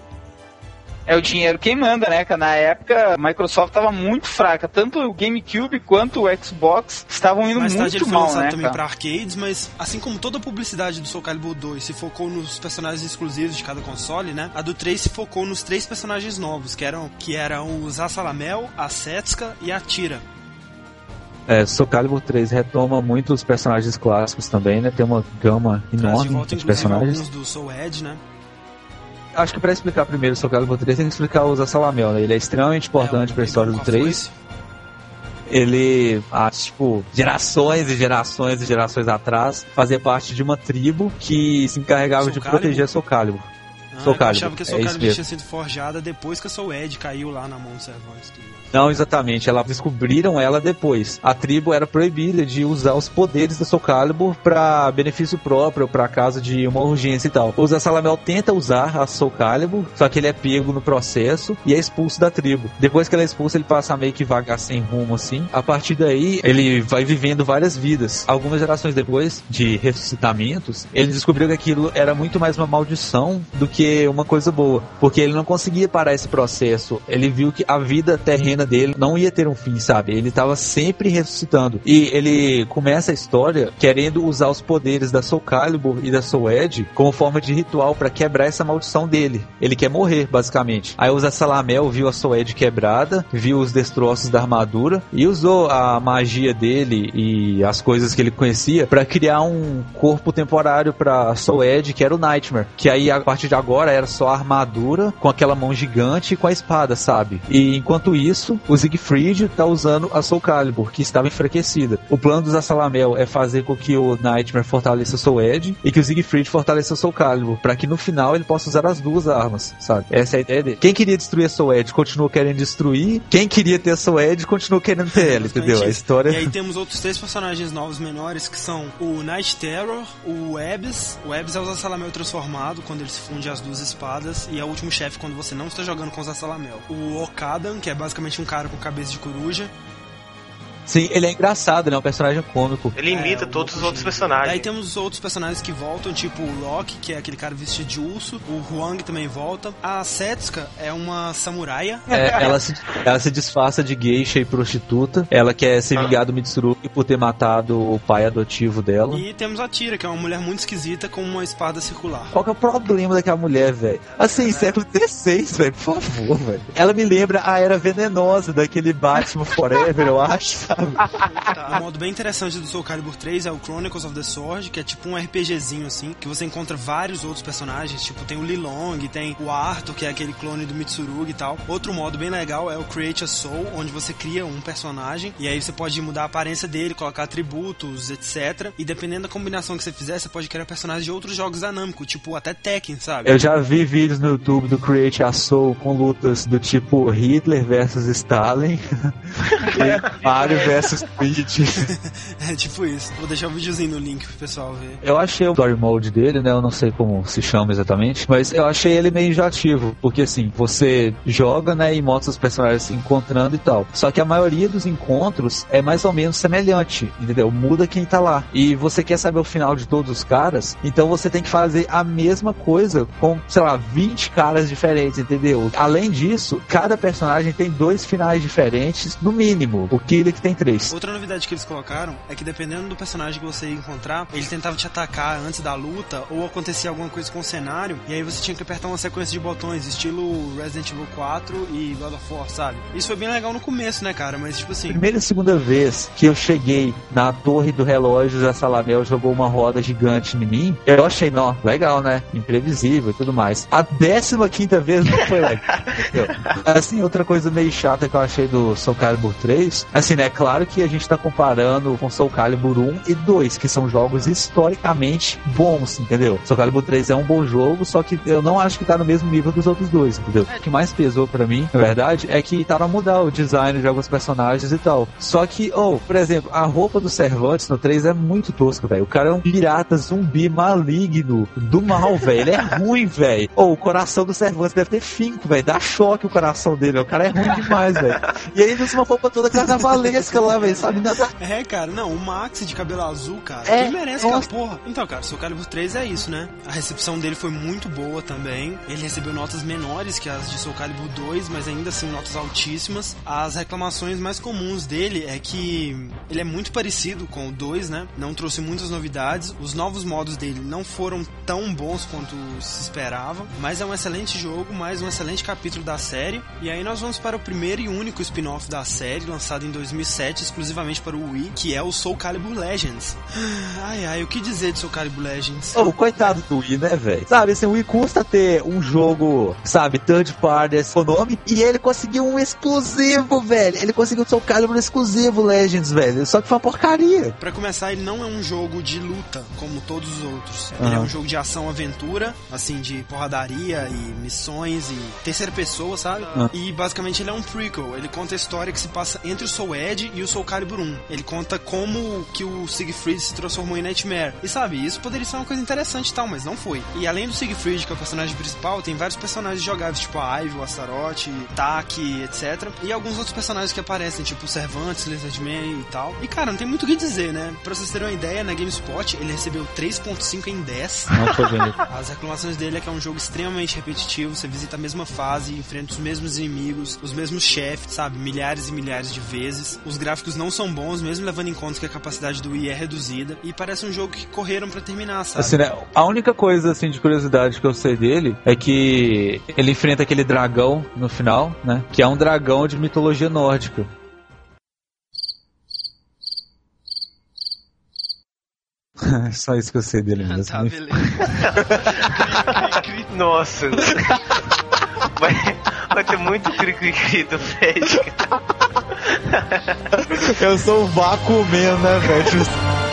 É o dinheiro quem manda, né? Na época, a Microsoft estava muito fraca. Tanto o GameCube quanto o Xbox estavam indo Mais muito tarde ele foi mal, lançado né? também pra arcades, mas assim como toda a publicidade do Soul Calibur 2 se focou nos personagens exclusivos de cada console, né? A do 3 se focou nos três personagens novos, que eram, que eram o Zasalamel, a Setsuka e a Tira. É, Soul Calibur 3 retoma muito os personagens clássicos também, né? Tem uma gama Traz de enorme volta, de personagens. alguns do Soul Edge, né? Acho que pra explicar primeiro o Soul Calibur 3 tem que explicar o Zasalamel, né? Ele é extremamente importante É, pra história do com a 3. foice. Ele, há, tipo, gerações e gerações e gerações atrás, fazia parte de uma tribo que se encarregava Soul de Calibur? proteger Soul Calibur. Ah, Soul eu Calibur, achava que a é Soul Calibur mesmo. tinha sido forjada depois que a Soul Edge caiu lá na mão do Cervantes. Não, exatamente. Ela descobriram ela depois. A tribo era proibida de usar os poderes da Soul Calibur para benefício próprio, para caso de uma urgência e tal. O Salamel tenta usar a Soul Calibur, só que ele é pego no processo e é expulso da tribo. Depois que ele é expulso, ele passa meio que vagar sem rumo assim. A partir daí, ele vai vivendo várias vidas. Algumas gerações depois de ressuscitamentos, ele descobriu que aquilo era muito mais uma maldição do que uma coisa boa, porque ele não conseguia parar esse processo. Ele viu que a vida terrena dele não ia ter um fim, sabe? Ele estava sempre ressuscitando. E ele começa a história querendo usar os poderes da Soul Calibur e da Soul Edge como forma de ritual para quebrar essa maldição dele. Ele quer morrer, basicamente. Aí usa Salamel, viu a Soul Edge quebrada, viu os destroços da armadura e usou a magia dele e as coisas que ele conhecia para criar um corpo temporário para Soul Edge, que era o Nightmare. Que aí a partir de agora era só a armadura com aquela mão gigante e com a espada, sabe? E enquanto isso, o Siegfried tá usando a Soul Calibur, que estava enfraquecida. O plano dos Assalamel é fazer com que o Nightmare fortaleça o Soul Edge e que o Siegfried fortaleça o Soul Calibur, para que no final ele possa usar as duas armas, sabe? Essa é a ideia dele. Quem queria destruir a Soul Edge continua querendo destruir, quem queria ter a Soul Edge continua querendo ter ela, entendeu? A história... E aí temos outros três personagens novos menores que são o Night Terror, o Ebbs. O Ebbs é o Salamel transformado quando ele se funde às duas espadas, e é o último chefe quando você não está jogando com os Assalamel. O Okadan, que é basicamente um cara com cabeça de coruja, Sim, ele é engraçado, né? É um personagem cômico. Ele imita É, todos os outros personagens. Aí temos os outros personagens que voltam, tipo o Loki, que é aquele cara vestido de urso. O Huang também volta. A Setsuka é uma samuraia. É, ela, se, ela se disfarça de geisha e prostituta. Ela quer se vingar do Mitsurugi por ter matado o pai adotivo dela. E temos a Tira, que é uma mulher muito esquisita com uma espada circular. Qual que é o problema daquela mulher, velho? Assim, século XVI, velho, por favor, velho. Ela me lembra a Era Venenosa daquele Batman Forever, eu acho, sabe? Um modo bem interessante do Soul Calibur 3 é o Chronicles of the Sword, que é tipo um RPGzinho assim, que você encontra vários outros personagens, tipo tem o Lilong, tem o Arthur, que é aquele clone do Mitsurugi e tal. Outro modo bem legal é o Create a Soul, onde você cria um personagem e aí você pode mudar a aparência dele, colocar atributos, etc. E dependendo da combinação que você fizer, você pode criar personagens de outros jogos da Namco, tipo até Tekken, sabe? Eu já vi vídeos no YouTube do Create a Soul com lutas do tipo Hitler versus Stalin *laughs* e *laughs* Mario versus *laughs* Peach. é tipo isso. Vou deixar o videozinho no link pro pessoal ver. Eu achei o story mode dele, né? Eu não sei como se chama exatamente, mas eu achei ele meio enjoativo, porque assim, você joga, né, e mostra os personagens se encontrando e tal. Só que a maioria dos encontros é mais ou menos semelhante, entendeu? Muda quem tá lá. E você quer saber o final de todos os caras, então você tem que fazer a mesma coisa com, sei lá, 20 caras diferentes, entendeu? Além disso, cada personagem tem dois finais diferentes, no mínimo. O Killer que tem três. Outra novidade que eles colocaram é que dependendo do personagem que você encontrar, ele tentava te atacar antes da luta ou acontecia alguma coisa com o cenário e aí você tinha que apertar uma sequência de botões, estilo Resident Evil 4 e God of War, sabe? Isso foi bem legal no começo, né, cara? Mas tipo assim, Primeira e segunda vez que eu cheguei na torre do relógio a Salamel jogou uma roda gigante em mim, eu achei, não, legal, né? Imprevisível e tudo mais. A décima quinta vez não foi legal. *laughs* assim, outra coisa meio chata que eu achei do Soul Calibur 3, assim, né? Claro que a gente tá comparando com Soul Calibur 1 e 2, que são jogos historicamente bons, entendeu? Soul Calibur 3 é um bom jogo, só que eu não acho que tá no mesmo nível dos outros dois, entendeu? O que mais pesou pra mim, na verdade, é que tava a mudar o design de alguns personagens e tal. Só que, oh, por exemplo, a roupa do Cervantes no 3 é muito tosca, velho. O cara é um pirata zumbi maligno do mal, *laughs* velho. Ele é ruim, velho. Ou o coração do Cervantes deve ter finco, velho. Dá choque o coração dele. O cara é ruim demais, velho. E aí ele usa uma roupa toda carnavalesca lá, velho. Sabe nada. *laughs* É, cara, não, o Max de cabelo azul, cara, É, quem merece aquela porra? Então, cara, Soul Calibur 3 é isso, né? A recepção dele foi muito boa também. Ele recebeu notas menores que as de Soul Calibur 2, mas ainda assim notas altíssimas. As reclamações mais comuns dele é que ele é muito parecido com o 2, né? Não trouxe muitas novidades. Os novos modos dele não foram tão bons quanto se esperava, mas é um excelente jogo, mais um excelente capítulo da série. E aí nós vamos para o primeiro e único spin-off da série, lançado em 2007 exclusivamente para o Wii, que é o Soul Calibur Legends. *gasps* Ai ai, o que dizer de Soul Calibur Legends? Ô, coitado do Wii, né, velho? Sabe, assim, o Wii custa ter um jogo, sabe, third party, esse nome, e ele conseguiu um exclusivo, velho. Ele conseguiu o Soul Calibur exclusivo Legends, velho. Só que foi uma porcaria. Pra começar, ele não é um jogo de luta como todos os outros. Ele é Aham. um jogo de ação-aventura, assim, de porradaria e missões e terceira pessoa, sabe? Ah. E basicamente ele é um prequel. Ele conta a história que se passa entre o Soul Edge e o Soul Calibur 1. Ele conta como que o Siegfried se transformou em Nightmare. E sabe, isso poderia ser uma coisa interessante e tal, mas não foi. E além do Siegfried, que é o personagem principal, tem vários personagens jogáveis, tipo a Ivy, o Astaroth, Taki, etc. E alguns outros personagens que aparecem, tipo o Cervantes, Lizardman e tal. E cara, não tem muito o que dizer, né? Pra vocês terem uma ideia, na GameSpot ele recebeu 3.5 em 10. Não foi bonito. *laughs* As reclamações dele é que é um jogo extremamente repetitivo, você visita a mesma fase, enfrenta os mesmos inimigos, os mesmos chefes, sabe? Milhares e milhares de vezes. Os gráficos não são bons, mesmo levando em conta que a capacidade do Wii é reduzida. E parece um jogo que correram pra terminar, sabe? Assim, né? A única coisa, assim, de curiosidade que eu sei dele é que ele enfrenta aquele dragão no final, né? Que é um dragão de mitologia nórdica. *laughs* Só isso que eu sei dele mesmo. Tá, beleza. *laughs* Nossa. Vai, vai ter muito cri-cri-cri do Fred, cara. *laughs* Eu sou o vácuo né, velho?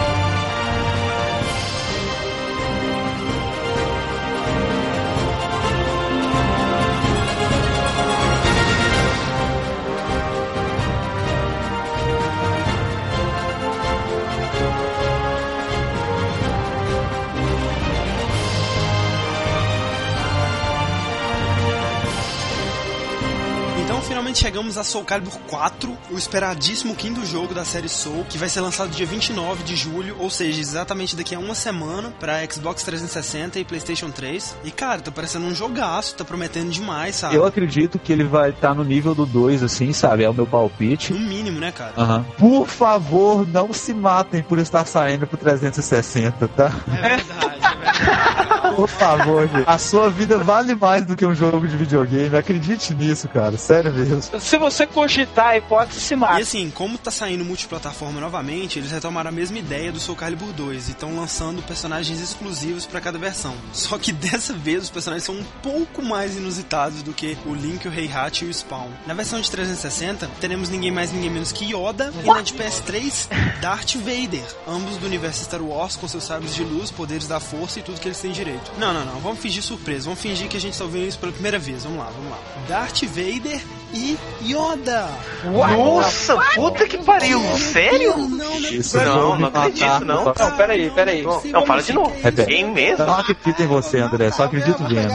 Chegamos a Soul Calibur 4, o esperadíssimo quinto jogo da série Soul, que vai ser lançado dia 29 de julho, ou seja, exatamente daqui a uma semana para Xbox 360 e PlayStation 3. E cara, tá parecendo um jogaço, tá prometendo demais, sabe? Eu acredito que ele vai estar no nível do 2, assim, sabe? É o meu palpite. No mínimo, né, cara? Aham. Por favor, não se matem por estar saindo pro 360, tá? É verdade, é verdade. *laughs* Por favor, gente. A sua vida vale mais do que um jogo de videogame. Acredite nisso, cara. Sério mesmo. Se você cogitar a hipótese, se mata. E assim, como tá saindo multiplataforma novamente, eles retomaram a mesma ideia do Soul Calibur 2 e estão lançando personagens exclusivos para cada versão. Só que *laughs* dessa vez os personagens são um pouco mais inusitados do que o Link, o Heihachi e o Spawn. Na versão de 360, teremos ninguém mais ninguém menos que Yoda e na de PS3, Darth Vader, ambos do universo Star Wars com seus sabres de luz, poderes da força e tudo que eles têm direito. Não, não, não, vamos fingir surpresa, vamos fingir que a gente tá ouvindo isso pela primeira vez. Vamos lá, vamos lá. Darth Vader e Yoda. Nossa, puta que pariu. Sério? Não, não, não. Isso Não, não acredito, não. Não, peraí, peraí. Não, fala de novo. Repete. Game mesmo? Não acredito em você, André. Só acredito vendo.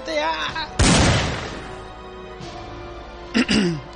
tá!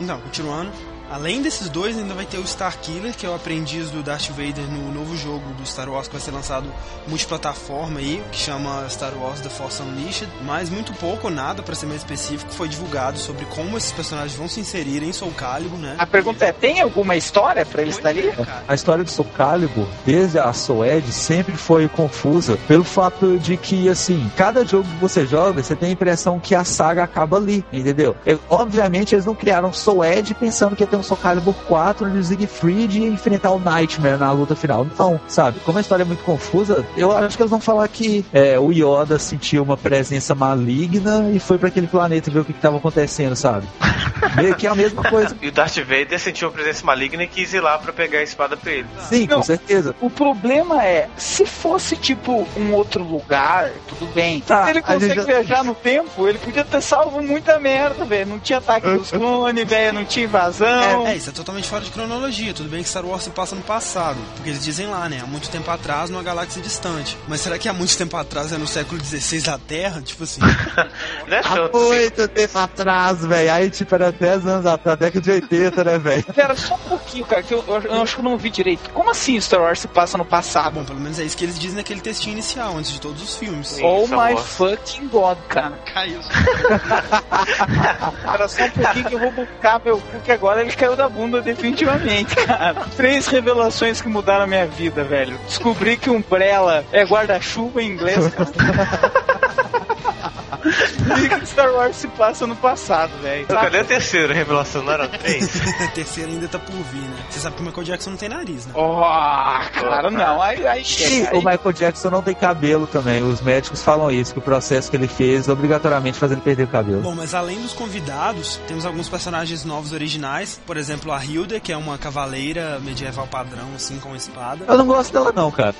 Então, continuando. Além desses dois, ainda vai ter o Star Killer, que é o aprendiz do Darth Vader no novo jogo do Star Wars que vai ser lançado multiplataforma aí, que chama Star Wars The Force Unleashed. Mas muito pouco ou nada, para ser mais específico, foi divulgado sobre como esses personagens vão se inserir em Soul Calibur, né? A pergunta é, tem alguma história pra eles estar ali? A história do Soul Calibur, desde a Soed, sempre foi confusa pelo fato de que, assim, cada jogo que você joga, você tem a impressão que a saga acaba ali, entendeu? Eu- obviamente, eles não criaram Soed pensando que ia ter um Soul Calibur 4 onde o Siegfried ia enfrentar o Nightmare na luta final. Não, sabe? Como a história é muito confusa, eu acho que eles vão falar que é, o Yoda sentiu uma presença maligna e foi para aquele planeta ver o que estava acontecendo, sabe? *laughs* Meio que é a mesma coisa. E o Darth Vader sentiu uma presença maligna e quis ir lá pra pegar a espada pra ele. Sim, Não. com certeza. O problema é, se fosse tipo um outro lugar, tudo bem. Tá, se ele consegue já- viajar no tempo, ele podia ter salvo muita merda, velho. Não tinha ataque *laughs* dos clones, velho, não tinha invasão. É, isso é totalmente fora de cronologia. Tudo bem que Star Wars se passa no passado. Porque eles dizem lá, né? Há muito tempo atrás, numa galáxia distante. Mas será que há muito tempo atrás é no século XVI da Terra? Tipo assim. *laughs* Não é Há muito tempo atrás, velho. Aí, tipo, era 10 anos atrás, década de 80, né, velho? *laughs* Pera, só um pouquinho, cara, que eu, eu- eu acho que eu não vi direito. Como assim Star Wars se passa no passado? Bom, pelo menos é isso que eles dizem naquele textinho inicial, antes de todos os filmes. Sim. Oh my Wars. fucking god, cara. Caiu. *laughs* Cara, só um pouquinho que eu vou buscar meu cu, que agora ele caiu da bunda definitivamente, *laughs* cara. Três revelações que mudaram a minha vida, velho. Descobri que Umbrella é guarda-chuva em inglês. *laughs* que Star Wars se passa no passado, velho. Cadê a terceira revelação? Não era *laughs* três? A terceira ainda tá por vir, né? Você sabe que o Michael Jackson não tem nariz, né? Oh, cara, não. Aí, aí chega. o Aí, Michael Jackson não tem cabelo também. Os médicos falam isso, que o processo que ele fez obrigatoriamente faz ele perder o cabelo. Bom, mas além dos convidados, temos alguns personagens novos originais. Por exemplo, a Hilda, que é uma cavaleira medieval padrão, assim, com espada. Eu não gosto dela não, cara.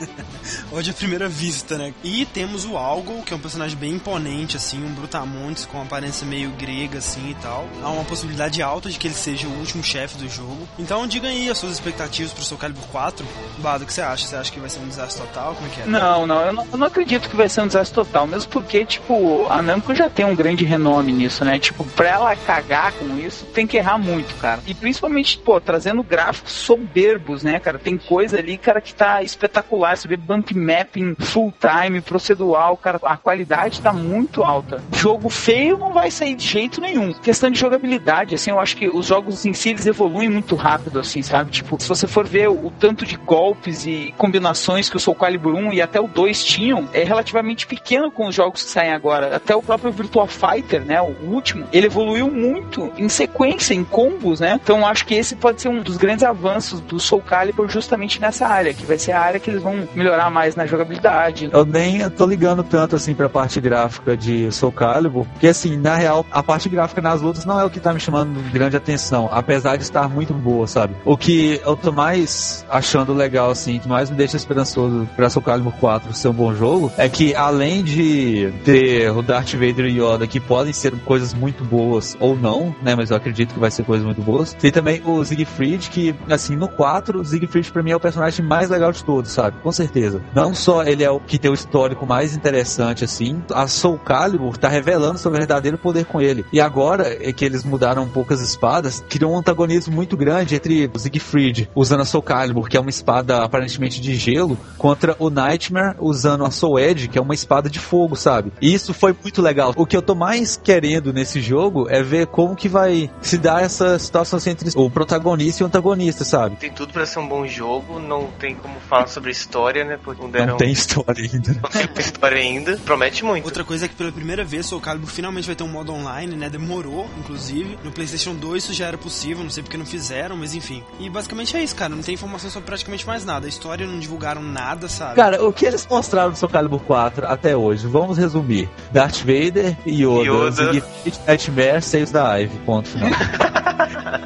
*laughs* Hoje é a primeira vista, né? E temos o Algol, que é um personagem bem imponente, assim, um brutamontes com aparência meio grega, assim, e tal. Há uma possibilidade alta de que ele seja o último chefe do jogo. Então, diga aí as suas expectativas pro Soul Calibur 4. Bado, o que você acha? Você acha que vai ser um desastre total? Como é que é? Não, não eu, não, eu não acredito que vai ser um desastre total, mesmo porque, tipo, a Namco já tem um grande renome nisso, né? Tipo, pra ela cagar com isso, tem que errar muito, cara. E principalmente, pô, trazendo gráficos soberbos, né, cara? Tem coisa ali, cara, que tá espetacular. Você vê bump mapping full time, procedural, cara, a qualidade tá muito alta. Jogo feio não vai sair de jeito nenhum. Questão de jogabilidade, assim, eu acho que os jogos em si eles evoluem muito rápido, assim, sabe? Tipo, se você for ver o, tanto de golpes e combinações que o Soul Calibur 1 e até o 2 tinham, é relativamente pequeno com os jogos que saem agora. Até o próprio Virtua Fighter, né, o último, ele evoluiu muito em sequência, em combos, né? Então acho que esse pode ser um dos grandes avanços do Soul Calibur justamente nessa área, que vai ser a área que eles vão melhorar mais na jogabilidade. Eu nem tô ligando tanto assim pra parte gráfica de Soul Calibur, porque assim, na real, a parte gráfica nas lutas não é o que tá me chamando de grande atenção, apesar de estar muito boa, sabe? O que eu tô mais achando legal, assim, que mais me deixa esperançoso pra Soul Calibur 4 ser um bom jogo, é que além de ter o Darth Vader e Yoda, que podem ser coisas muito boas ou não, né? Mas eu acredito que vai ser coisas muito boas. Tem também o Siegfried, que, assim, no 4, o Siegfried pra mim é o personagem mais legal de todos, sabe? Com certeza. Não só ele é o que tem o histórico mais interessante, assim, a Soul Calibur Calibur tá revelando seu verdadeiro poder com ele. E agora é que eles mudaram um pouco as espadas, criou um antagonismo muito grande entre o Siegfried usando a Soul Calibur, que é uma espada aparentemente de gelo, contra o Nightmare usando a Soul Edge, que é uma espada de fogo, sabe? E isso foi muito legal. O que eu tô mais querendo nesse jogo é ver como que vai se dar essa situação assim, entre o protagonista e o antagonista, sabe? Tem tudo pra ser um bom jogo, não tem como falar sobre história, né? Porque não deram... Não tem história ainda. *laughs* Não tem história ainda. Promete muito. Outra coisa é que pela primeira vez Soul Calibur finalmente vai ter um modo online, né? Demorou, inclusive. No PlayStation 2 isso já era possível, não sei porque não fizeram, mas enfim. E basicamente é isso, cara. Não tem informação sobre praticamente mais nada. A história não divulgaram nada, sabe? Cara, o que eles mostraram no Soul Calibur 4 até hoje? Vamos resumir. Darth Vader, Yoda, Yoda. Siegfried, Nightmare, Seios da Ivy. Ponto final. *laughs*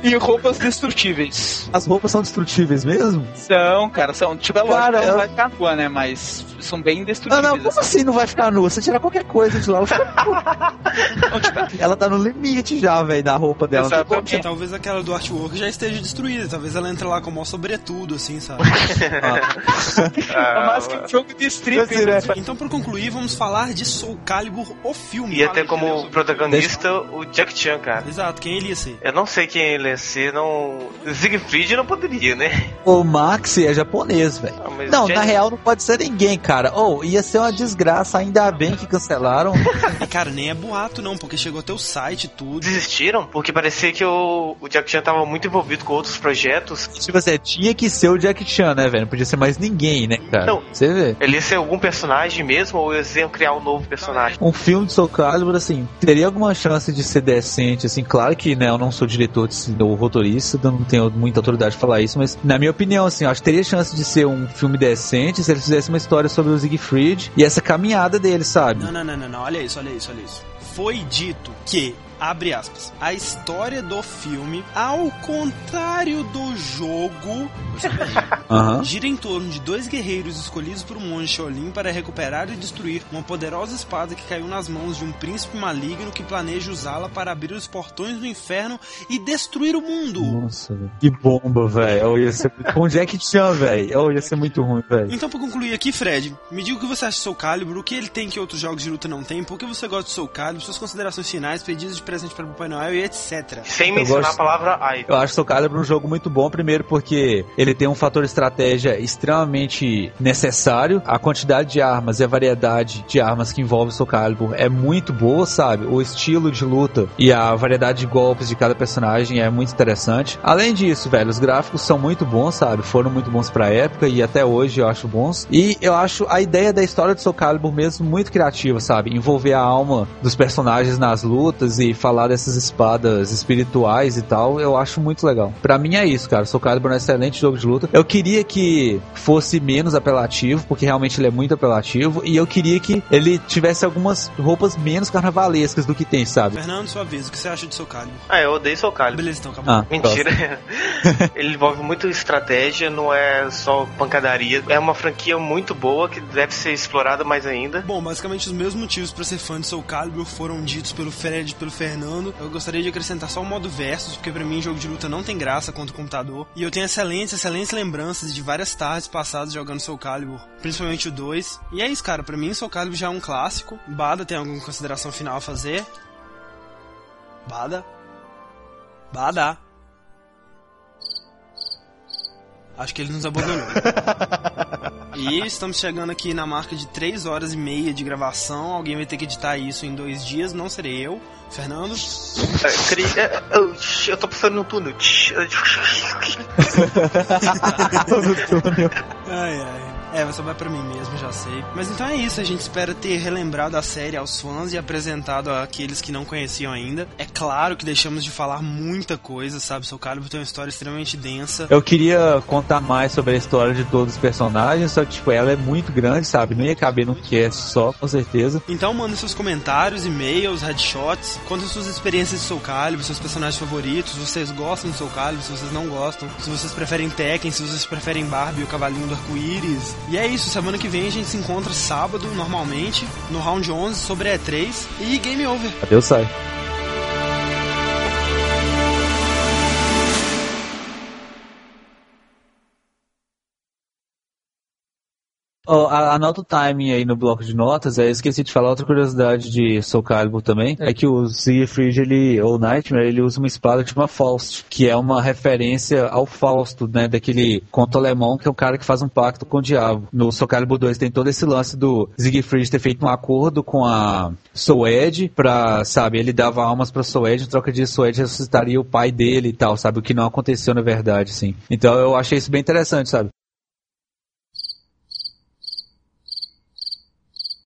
E roupas destrutíveis. As roupas são destrutíveis mesmo? São, cara, são. Tipo, é lógico, Cara, ela vai ficar nua, né? Mas são bem Não, destrutíveis. não, como assim não vai ficar nua? Você tirar qualquer coisa de lá, ela fica- ela tá no limite já, velho, da roupa dela. Exatamente. Talvez aquela do artwork já esteja destruída. Talvez ela entre lá com o maior sobretudo, assim, sabe? *laughs* É mais que um jogo de strip. né? Então, pra concluir, vamos falar de Soul Calibur, o filme. E até como protagonista o Jack Chan, cara. Exato, quem ele ia ser? Eu não sei quem ele ia ser, não. Siegfried não poderia, né? O Max é japonês, velho. Ah, mas Não, já- na real não pode ser ninguém, cara. Ou ia ser uma desgraça, ainda bem que cancelaram. E, *laughs* cara, nem é boato, não, porque chegou até o site e tudo. Desistiram? Porque parecia que o, o Jack Chan tava muito envolvido com outros projetos. tipo assim, tinha que ser o Jack Chan, né, velho? Não podia ser mais ninguém, né, cara? Não. Você vê. Ele ia ser algum personagem mesmo ou eles iam criar um novo personagem? Um filme de Soul Calibur, assim, teria alguma chance de ser decente, assim, claro que, né, eu não sou diretor, de- ou roteirista, então não tenho muita autoridade de falar isso, mas na minha opinião, assim, eu acho que teria chance de ser um filme decente se eles fizessem uma história sobre o Siegfried e essa caminhada dele, sabe? Não, não, não, não, não, olha isso, olha isso, olha isso. Foi dito que, abre aspas, a história do filme, ao contrário do jogo, *laughs* gira em torno de dois guerreiros escolhidos por um monge Shaolin para recuperar e destruir uma poderosa espada que caiu nas mãos de um príncipe maligno que planeja usá-la para abrir os portões do inferno e destruir o mundo. Nossa, velho. Que bomba, velho. Ia ser com Jack Chan, velho. Ia ser muito ruim, velho. Então, pra concluir aqui, Fred, me diga o que você acha de Soul Calibur, o que ele tem que outros jogos de luta não tem, por que você gosta de Soul Calibur, suas considerações finais, pedidos de presente para o Papai Noel e etc. Sem Eu mencionar gosto- a palavra ai. Eu acho Soul Calibur um jogo muito bom, primeiro porque ele tem um fator estratégia extremamente necessário. A quantidade de armas e a variedade de armas que envolve Soul Calibur é muito boa, sabe? O estilo de luta e a variedade de golpes de cada personagem é muito interessante. Além disso, velho, os gráficos são muito bons, sabe? Foram muito bons pra época e até hoje eu acho bons. E eu acho a ideia da história de Soul Calibur mesmo muito criativa, sabe? Envolver a alma dos personagens nas lutas e falar dessas espadas espirituais e tal, eu acho muito legal. Pra mim é isso, cara. Soul Calibur é um excelente jogo de luta. Eu queria que fosse menos apelativo, porque realmente ele é muito apelativo, e eu queria que ele tivesse algumas roupas menos carnavalescas do que tem, sabe? Fernando, sua vez, o que você acha de Soul Calibur? Ah, eu odeio Soul Calibur. Beleza, então, acabou. Ah, Mentira. *laughs* Ele envolve muito estratégia, não é só pancadaria. É uma franquia muito boa que deve ser explorada mais ainda. Bom, basicamente os meus motivos pra ser fã de Soul Calibur foram ditos pelo Fred pelo Fernando. Eu gostaria de acrescentar só o modo versus, porque pra mim jogo de luta não tem graça contra o computador. E eu tenho excelentes, excelentes lembranças de várias tardes passadas jogando Soul Calibur, principalmente o 2. E é isso, cara, pra mim Soul Calibur já é um clássico. Bada tem alguma consideração final a fazer? Bada? Bada? Acho que ele nos abandonou. *laughs* E estamos chegando aqui na marca de 3 horas e meia de gravação. Alguém vai ter que editar isso em dois dias, não serei eu. Fernando? Eu, queria- é, eu, eu tô pensando *laughs* no túnel. Ai, ai. É, só vai pra mim mesmo, já sei. Mas então é isso, a gente espera ter relembrado a série aos fãs e apresentado àqueles que não conheciam ainda. É claro que deixamos de falar muita coisa, sabe? Soul Calibur tem uma história extremamente densa. Eu queria contar mais sobre a história de todos os personagens, só que, tipo, ela é muito grande, sabe? Não ia caber num cast só, com certeza. Então mandem seus comentários, e-mails, headshots, contem suas experiências de Soul Calibur, seus personagens favoritos, se vocês gostam de Soul Calibur, se vocês não gostam, se vocês preferem Tekken, se vocês preferem Barbie e o Cavalinho do Arco-Íris. E é isso, semana que vem a gente se encontra sábado, normalmente, no Round 11 sobre a E3 e Game Over. Adeus, sai. Oh, a- anota o timing aí no bloco de notas. É, esqueci de falar outra curiosidade de Soul Calibur também. É que o Siegfried, ele, ou Nightmare, ele usa uma espada tipo uma Faust, que é uma referência ao Fausto, né? Daquele conto alemão, que é o cara que faz um pacto com o diabo. No Soul Calibur 2 tem todo esse lance do Siegfried ter feito um acordo com a Soed pra, sabe, ele dava almas pra Soed, em troca disso Soed ressuscitaria o pai dele e tal, sabe? O que não aconteceu na verdade, assim. Então eu achei isso bem interessante, sabe?